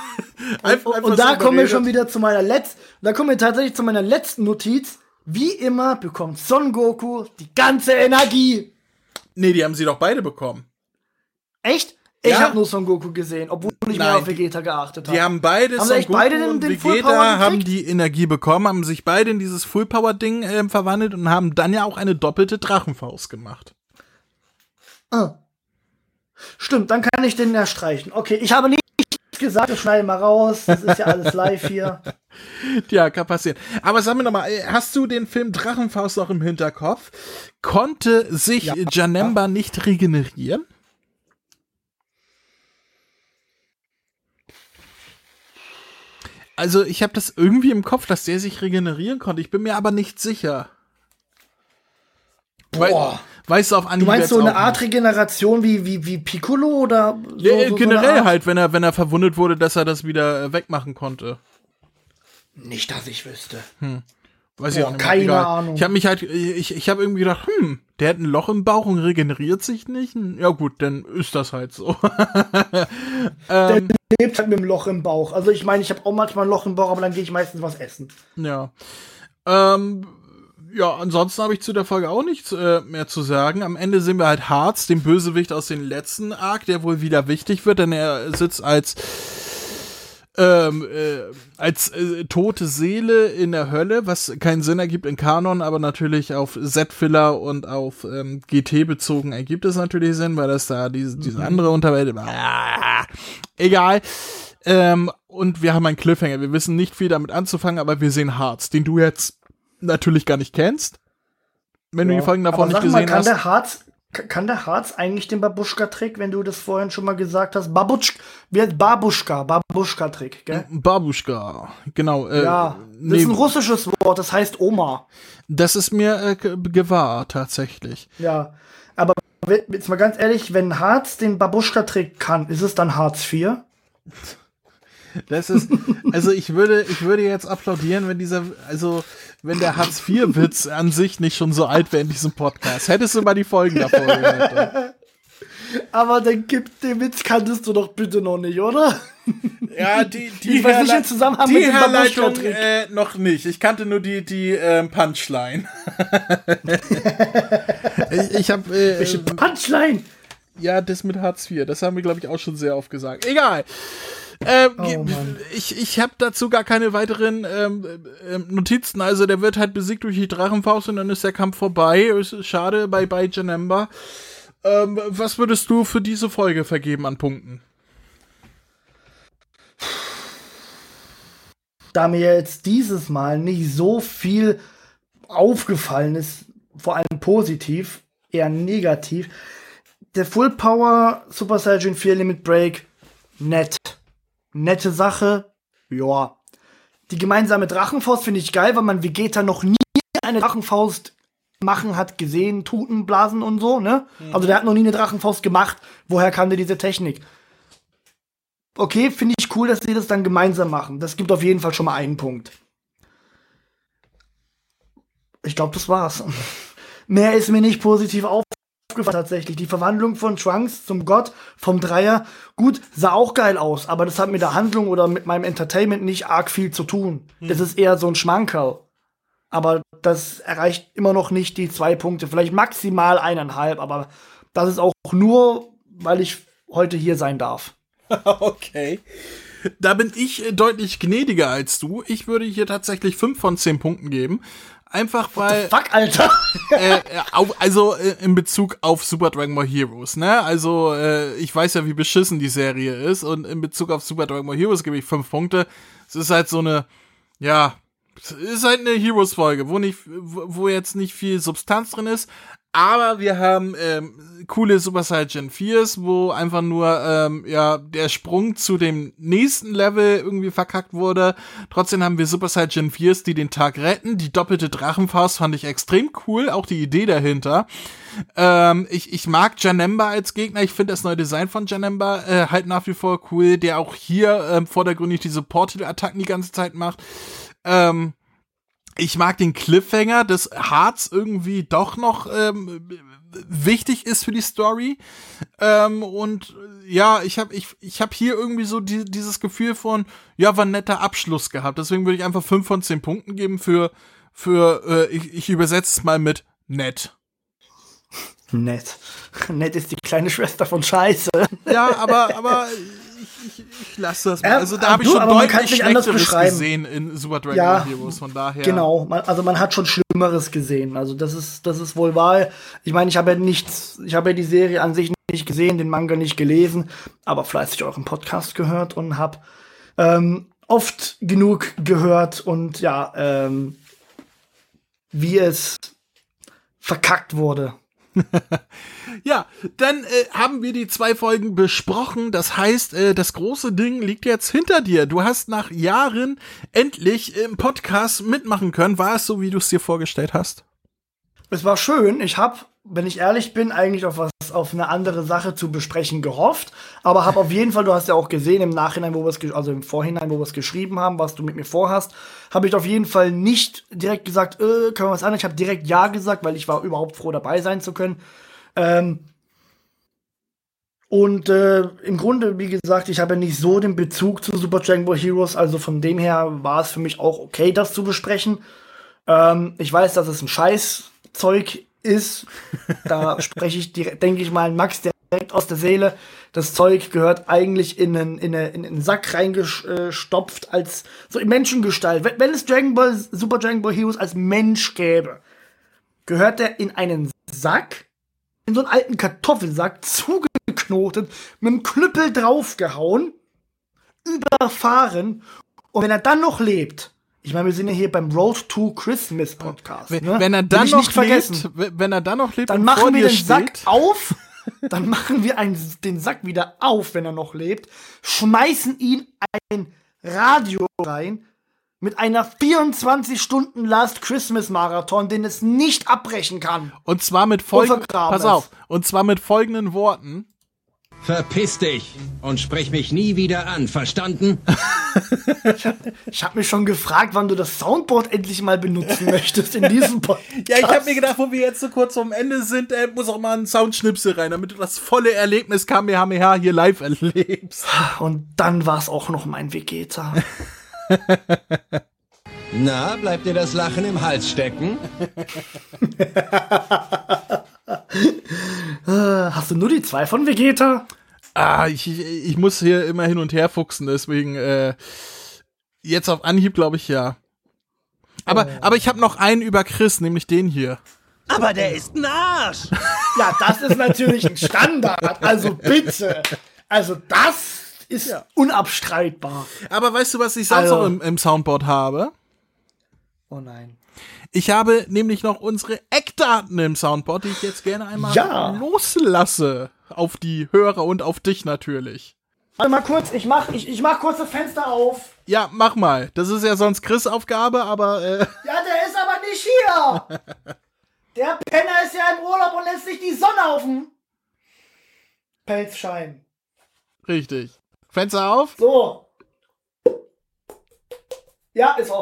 Einfach- und, einfach und da kommen wir schon wieder zu meiner letzten, da kommen wir tatsächlich zu meiner letzten Notiz. Wie immer bekommt Son Goku die ganze Energie. Nee, die haben sie doch beide bekommen. Echt? Ich Ja. habe nur Son Goku gesehen, obwohl ich mehr Nein, auf Vegeta geachtet habe. Die haben beide Haben Son Goku beide den- und den Full Vegeta haben die Energie bekommen, haben sich beide in dieses Full Power Ding ähm, verwandelt und haben dann ja auch eine doppelte Drachenfaust gemacht. Ah. Stimmt, dann kann ich den ja streichen. Okay, ich habe nicht gesagt, ich schneide mal raus. Das ist ja alles live hier. Ja, kann passieren. Aber sag mir noch mal, äh, hast du den Film Drachenfaust noch im Hinterkopf? Konnte sich Ja. Janemba nicht regenerieren? Also ich habe das irgendwie im Kopf, dass der sich regenerieren konnte. Ich bin mir aber nicht sicher. Boah. Weißt du auf Anhieb Du meinst so eine auch Art Regeneration wie, wie, wie Piccolo oder so, Ja, so, so generell Art? halt, wenn er, wenn er verwundet wurde, dass er das wieder äh, wegmachen konnte. Nicht, dass ich wüsste. Weiß ich Boah, auch nicht mehr. keine Egal. Ahnung. Ich habe mich halt, ich, ich habe irgendwie gedacht, hm, der hat ein Loch im Bauch und regeneriert sich nicht. Hm, Ja gut, dann ist das halt so. Der lebt halt mit dem Loch im Bauch. Also ich meine, ich habe auch manchmal ein Loch im Bauch, aber dann gehe ich meistens was essen. ja. Ähm, ja, ansonsten habe ich zu der Folge auch nichts äh, mehr zu sagen. Am Ende sehen wir halt Harz, den Bösewicht aus dem letzten Arc, der wohl wieder wichtig wird, denn er sitzt als ähm, äh, als äh, tote Seele in der Hölle, was keinen Sinn ergibt in Kanon, aber natürlich auf Z-Filler und auf ähm, GT bezogen ergibt es natürlich Sinn, weil das da diese, diese andere Unterwelt ah, egal. Ähm, und wir haben einen Cliffhanger. Wir wissen nicht viel damit anzufangen, aber wir sehen Harz, den du jetzt natürlich gar nicht kennst. Wenn du die Folgen davon aber nicht sag gesehen mal, kann hast. Der Harz, kann der Harz eigentlich den Babuschka-Trick, wenn du das vorhin schon mal gesagt hast? Babutsch, wie heißt Babuschka, Babuschka-Trick, gell? Babuschka, genau. Äh, Ja, das nee, ist ein russisches Wort, das heißt Oma. das ist mir äh, ge- gewahr, tatsächlich. Ja, aber jetzt mal ganz ehrlich, wenn Harz den Babuschka-Trick kann, ist es dann Harz IV? Das ist, also ich würde, ich würde jetzt applaudieren, wenn dieser, also wenn der Hartz-IV-Witz an sich nicht schon so alt wäre in diesem Podcast. Hättest du mal die Folgen davor gehört. Aber dann gibt den Witz kanntest du doch bitte noch nicht, oder? Ja, die, die, Ich weiß nicht, im Zusammenhang die mit dem Herleitung äh, noch nicht. Ich kannte nur die, die ähm, Punchline. ich ich habe äh, Welche Punchline? Ja, das mit Hartz IV, das haben wir, glaube ich, auch schon sehr oft gesagt. Egal. Ähm, Oh, ich ich habe dazu gar keine weiteren ähm, ähm, Notizen. Also der wird halt besiegt durch die Drachenfaust und dann ist der Kampf vorbei. Es ist schade, bye bye Janemba. Ähm, was würdest du für diese Folge vergeben an Punkten? Da mir jetzt dieses Mal nicht so viel aufgefallen ist, vor allem positiv, eher negativ. Der Full Power Super Saiyan 4 Limit Break, nett. Nette Sache, ja. Die gemeinsame Drachenfaust finde ich geil, weil man Vegeta noch nie eine Drachenfaust machen hat gesehen, Tuten, Blasen und so, ne? Also der hat noch nie eine Drachenfaust gemacht. Woher kam der diese Technik? Okay, finde ich cool, dass sie das dann gemeinsam machen. Das gibt auf jeden Fall schon mal einen Punkt. Ich glaube, das war's. Mehr ist mir nicht positiv aufgefallen tatsächlich. Die Verwandlung von Trunks zum Gott vom Dreier, gut, sah auch geil aus, aber das hat mit der Handlung oder mit meinem Entertainment nicht arg viel zu tun. Das ist eher so ein Schmankerl. Aber das erreicht immer noch nicht die zwei Punkte, vielleicht maximal eineinhalb, aber das ist auch nur, weil ich heute hier sein darf. Okay. Da bin ich äh, deutlich gnädiger als du. Ich würde hier tatsächlich 5 von 10 Punkten geben. Einfach weil. Fuck, Alter! äh, äh, also äh, in Bezug auf Super Dragon Ball Heroes, ne? Also äh, ich weiß ja, wie beschissen die Serie ist und in Bezug auf Super Dragon Ball Heroes gebe ich fünf Punkte. Es ist halt so eine, ja, es ist halt eine Heroes-Folge, wo nicht, wo jetzt nicht viel Substanz drin ist, aber wir haben ähm, coole Super Saiyan 4s, wo einfach nur ähm, ja der Sprung zu dem nächsten Level irgendwie verkackt wurde. Trotzdem haben wir Super Saiyan 4s, die den Tag retten. Die doppelte Drachenfaust fand ich extrem cool, auch die Idee dahinter. Ähm, ich, ich mag Janemba als Gegner. Ich finde das neue Design von Janemba äh, halt nach wie vor cool, der auch hier ähm, vordergründig diese Portal-Attacken die ganze Zeit macht. Ähm, ich mag den Cliffhanger, dass Harz irgendwie doch noch ähm, wichtig ist für die Story. Ähm, und äh, ja, ich habe ich, ich hab hier irgendwie so die, dieses Gefühl von, ja, war ein netter Abschluss gehabt. Deswegen würde ich einfach 5 von 10 Punkten geben für, für äh, ich, ich übersetze es mal mit nett. Nett. Nett ist die kleine Schwester von Scheiße. Ja, aber, aber ich, ich, lasse das mal. Also da habe ich schon deutlich Schlechteres beschreiben. gesehen in Super Dragon Ja, Heroes. Von daher. Genau, man, also man hat schon Schlimmeres gesehen. Also das ist, das ist wohl wahr. Ich meine, ich habe ja nichts, ich habe ja die Serie an sich nicht gesehen, den Manga nicht gelesen, aber fleißig euren Podcast gehört und habe ähm, oft genug gehört und ja, ähm, wie es verkackt wurde. Ja, dann äh, haben wir die zwei Folgen besprochen. Das heißt, äh, das große Ding liegt jetzt hinter dir. Du hast nach Jahren endlich im Podcast mitmachen können. War es so, wie du es dir vorgestellt hast? Es war schön. Ich habe, wenn ich ehrlich bin, eigentlich auf was, auf eine andere Sache zu besprechen gehofft. Aber habe auf jeden Fall, du hast ja auch gesehen im Nachhinein, wo wir es, also im Vorhinein, wo wir es geschrieben haben, was du mit mir vorhast, habe ich auf jeden Fall nicht direkt gesagt, äh, können wir was anderes. Ich habe direkt ja gesagt, weil ich war überhaupt froh dabei sein zu können. Ähm, und äh, im Grunde, wie gesagt, ich habe nicht so den Bezug zu Super Dragon Ball Heroes, also von dem her war es für mich auch okay, das zu besprechen. Ähm, ich weiß, dass es ein Scheißzeug ist. Da spreche ich, denke ich mal, Max direkt aus der Seele. Das Zeug gehört eigentlich in einen, in eine, in einen Sack reingestopft, als so in Menschengestalt. Wenn, wenn es Dragon Ball, Super Dragon Ball Heroes als Mensch gäbe, gehört er in einen Sack, in so einen alten Kartoffelsack, zugeknotet, mit einem Knüppel draufgehauen, überfahren. Und wenn er dann noch lebt, ich meine, wir sind ja hier beim Road to Christmas Podcast. Wenn, ne? wenn er dann noch lebt, wenn er dann noch lebt, Dann machen wir den Sack steht, auf. Dann machen wir einen, den Sack wieder auf, wenn er noch lebt. Schmeißen ihn ein Radio rein mit einer 24 Stunden Last Christmas Marathon, den es nicht abbrechen kann. Und zwar mit folgenden, pass auf, und zwar mit folgenden Worten. Verpiss dich und sprech mich nie wieder an, verstanden? Ich habe mich schon gefragt, wann du das Soundboard endlich mal benutzen möchtest in diesem Podcast. Ja, ich habe mir gedacht, wo wir jetzt so kurz vorm Ende sind, äh, muss auch mal ein Soundschnipsel rein, damit du das volle Erlebnis Kamehameha hier live erlebst. Und dann war es auch noch mein Vegeta. Na, bleibt dir das Lachen im Hals stecken? Hast du nur die zwei von Vegeta? Ah, ich, ich, muss hier immer hin und her fuchsen, deswegen äh, jetzt auf Anhieb glaube ich ja. Aber, aber ich habe noch einen über Chris, nämlich den hier. Aber der ist ein Arsch. Ja, das ist natürlich ein Standard. Also bitte. Also das ist unabstreitbar. Aber weißt du, was ich sonst Also- noch im, im Soundboard habe? Oh nein. Ich habe nämlich noch unsere Eckdaten im Soundboard, die ich jetzt gerne einmal Ja. loslasse. Auf die Hörer und auf dich natürlich. Warte mal kurz, ich mach, ich, ich mach kurz das Fenster auf. Ja, mach mal. Das ist ja sonst Chris Aufgabe, aber äh, Ja, der ist aber nicht hier. Der Penner ist ja im Urlaub und lässt sich die Sonne auf dem Pelz scheinen. richtig. Fenster auf? So. Ja, ist offen.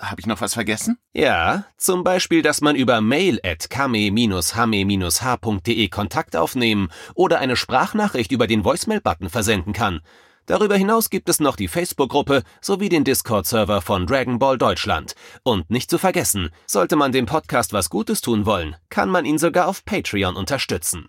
habe ich noch was vergessen? Ja, zum Beispiel, dass man über mail at kame-hame-h.de Kontakt aufnehmen oder eine Sprachnachricht über den Voicemail-Button versenden kann. Darüber hinaus gibt es noch die Facebook-Gruppe sowie den Discord-Server von Dragon Ball Deutschland. Und nicht zu vergessen, sollte man dem Podcast was Gutes tun wollen, kann man ihn sogar auf Patreon unterstützen.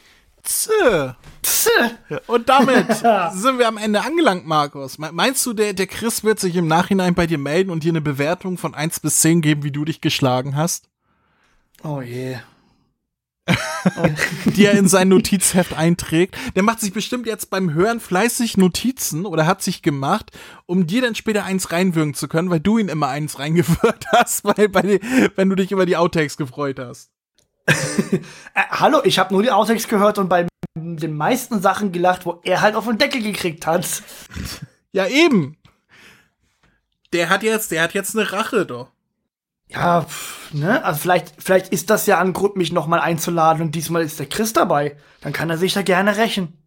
Zäh. Psse. Und damit sind wir am Ende angelangt, Markus. Me- Meinst du, der, der Chris wird sich im Nachhinein bei dir melden und dir eine Bewertung von 1 bis 10 geben, wie du dich geschlagen hast? Oh je. Die er in sein Notizheft einträgt. Der macht sich bestimmt jetzt beim Hören fleißig Notizen oder hat sich gemacht, um dir dann später eins reinwürgen zu können, weil du ihn immer eins reingewirkt hast, weil bei wenn du dich über die Outtakes gefreut hast. Äh, hallo, ich habe nur die Outtakes gehört und bei den meisten Sachen gelacht, wo er halt auf den Deckel gekriegt hat. Ja, eben. Der hat jetzt, der hat jetzt eine Rache, doch. Ja, pff, ne? Also vielleicht, vielleicht ist das ja ein Grund, mich nochmal einzuladen und diesmal ist der Chris dabei. Dann kann er sich da gerne rächen.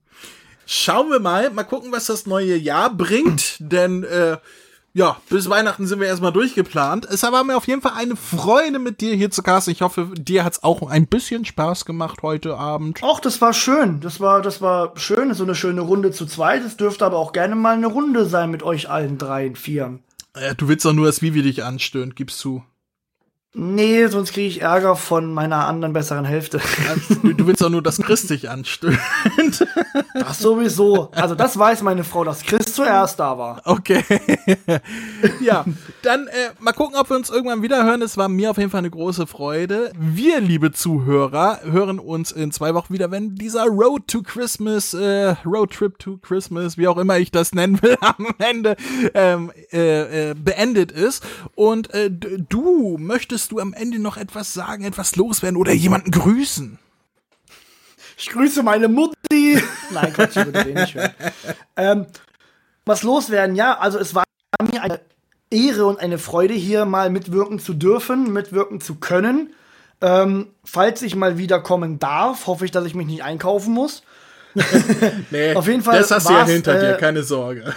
Schauen wir mal, mal gucken, was das neue Jahr bringt, denn äh, ja, bis Weihnachten sind wir erstmal durchgeplant. Es war mir auf jeden Fall eine Freude mit dir hier zu casten. Ich hoffe, dir hat's auch ein bisschen Spaß gemacht heute Abend. Och, das war schön. Das war, das war schön. So eine schöne Runde zu zweit. Es dürfte aber auch gerne mal eine Runde sein mit euch allen dreien, vieren. Äh, du willst doch nur, dass Vivi dich anstöhnt, gibst du. Nee, sonst kriege ich Ärger von meiner anderen besseren Hälfte. Du, du willst doch nur, dass Chris dich anstöhnt. Das sowieso. Also das weiß meine Frau, dass Chris zuerst da war. Okay. ja, dann äh, mal gucken, ob wir uns irgendwann wieder hören. Es war mir auf jeden Fall eine große Freude. Wir, liebe Zuhörer, hören uns in zwei Wochen wieder, wenn dieser Road to Christmas, äh, Road Trip to Christmas, wie auch immer ich das nennen will, am Ende ähm, äh, äh, beendet ist. Und äh, du, möchtest du am Ende noch etwas sagen, etwas loswerden oder jemanden grüßen? Ich grüße meine Mutti. Nein, Quatsch, ich würde den nicht hören. Ähm, was loswerden? Ja, also es war mir eine Ehre und eine Freude, hier mal mitwirken zu dürfen, mitwirken zu können. Ähm, falls ich mal wieder kommen darf, hoffe ich, dass ich mich nicht einkaufen muss. Nee, Auf jeden Fall Das hast du ja hinter dir, äh, keine Sorge.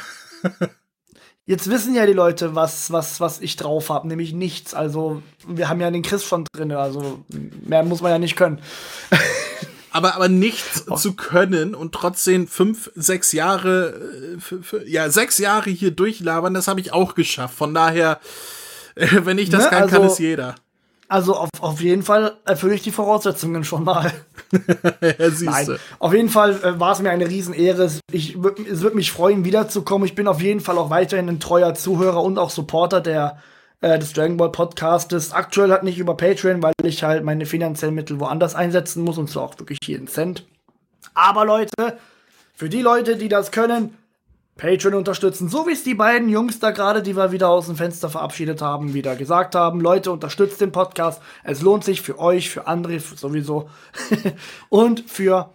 Jetzt wissen ja die Leute, was, was, was ich drauf habe, nämlich nichts. Also, wir haben ja den Chris schon drin, also mehr muss man ja nicht können. aber, aber nichts zu können und trotzdem fünf, sechs Jahre, äh, ja, sechs Jahre hier durchlabern, das habe ich auch geschafft. Von daher, wenn ich das Ne, kann, kann also- es jeder. Also auf, auf jeden Fall erfülle ich die Voraussetzungen schon mal. Ja. Nein, auf jeden Fall äh, war es mir eine Riesenehre. Ich, es würde mich freuen, wiederzukommen. Ich bin auf jeden Fall auch weiterhin ein treuer Zuhörer und auch Supporter der, äh, des Dragon Ball Podcastes. Aktuell halt nicht über Patreon, weil ich halt meine finanziellen Mittel woanders einsetzen muss und zwar auch wirklich jeden Cent. Aber Leute, für die Leute, die das können, Patreon unterstützen, so wie es die beiden Jungs da gerade, die wir wieder aus dem Fenster verabschiedet haben, wieder gesagt haben. Leute, unterstützt den Podcast. Es lohnt sich für euch, für andere sowieso und für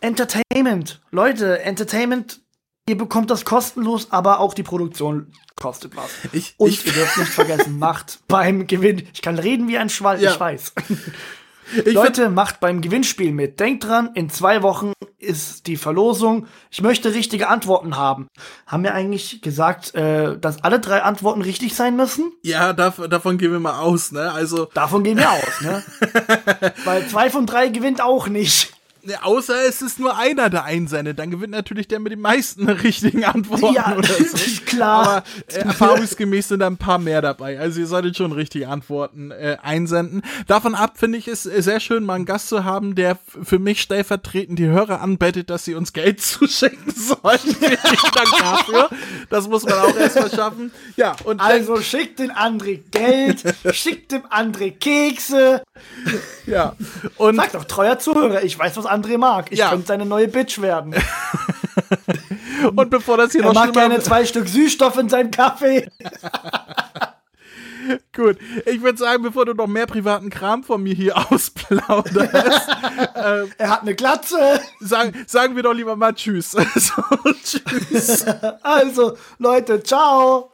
Entertainment. Leute, Entertainment, ihr bekommt das kostenlos, aber auch die Produktion kostet was. Ich- und ich- ihr dürft nicht vergessen, macht beim Gewinn, ich kann reden wie ein Schwall, Ja. ich weiß. Ich Leute, macht beim Gewinnspiel mit. Denkt dran, in zwei Wochen ist die Verlosung. Ich möchte richtige Antworten haben. Haben wir eigentlich gesagt, äh, dass alle drei Antworten richtig sein müssen? ja, dav davon gehen wir mal aus, ne? Also, Davon gehen wir aus, ne? Weil zwei von drei gewinnt auch nicht. Außer es ist nur einer, der einsendet, dann gewinnt natürlich der mit den meisten richtigen Antworten Ja, oder so. klar. Aber äh, erfahrungsgemäß sind da ein paar mehr dabei. Also ihr solltet schon richtige Antworten äh, einsenden. Davon ab finde ich es äh, sehr schön, mal einen Gast zu haben, der für mich stellvertretend die Hörer anbettet, dass sie uns Geld zuschicken sollen. Vielen Dank dafür. Das muss man auch erstmal schaffen. Ja, und Also schickt dem André Geld, schickt dem André Kekse. ja. Und Sagt doch, treuer Zuhörer, ich weiß, was André mag. Ich Ja. könnte seine neue Bitch werden. Und bevor das hier Er noch mag gerne zwei Stück Süßstoff in seinem Kaffee. Gut, ich würde sagen, bevor du noch mehr privaten Kram von mir hier ausplauderst, Er hat eine Glatze. sagen, sagen wir doch lieber mal Tschüss. so, tschüss. Also, Leute, ciao.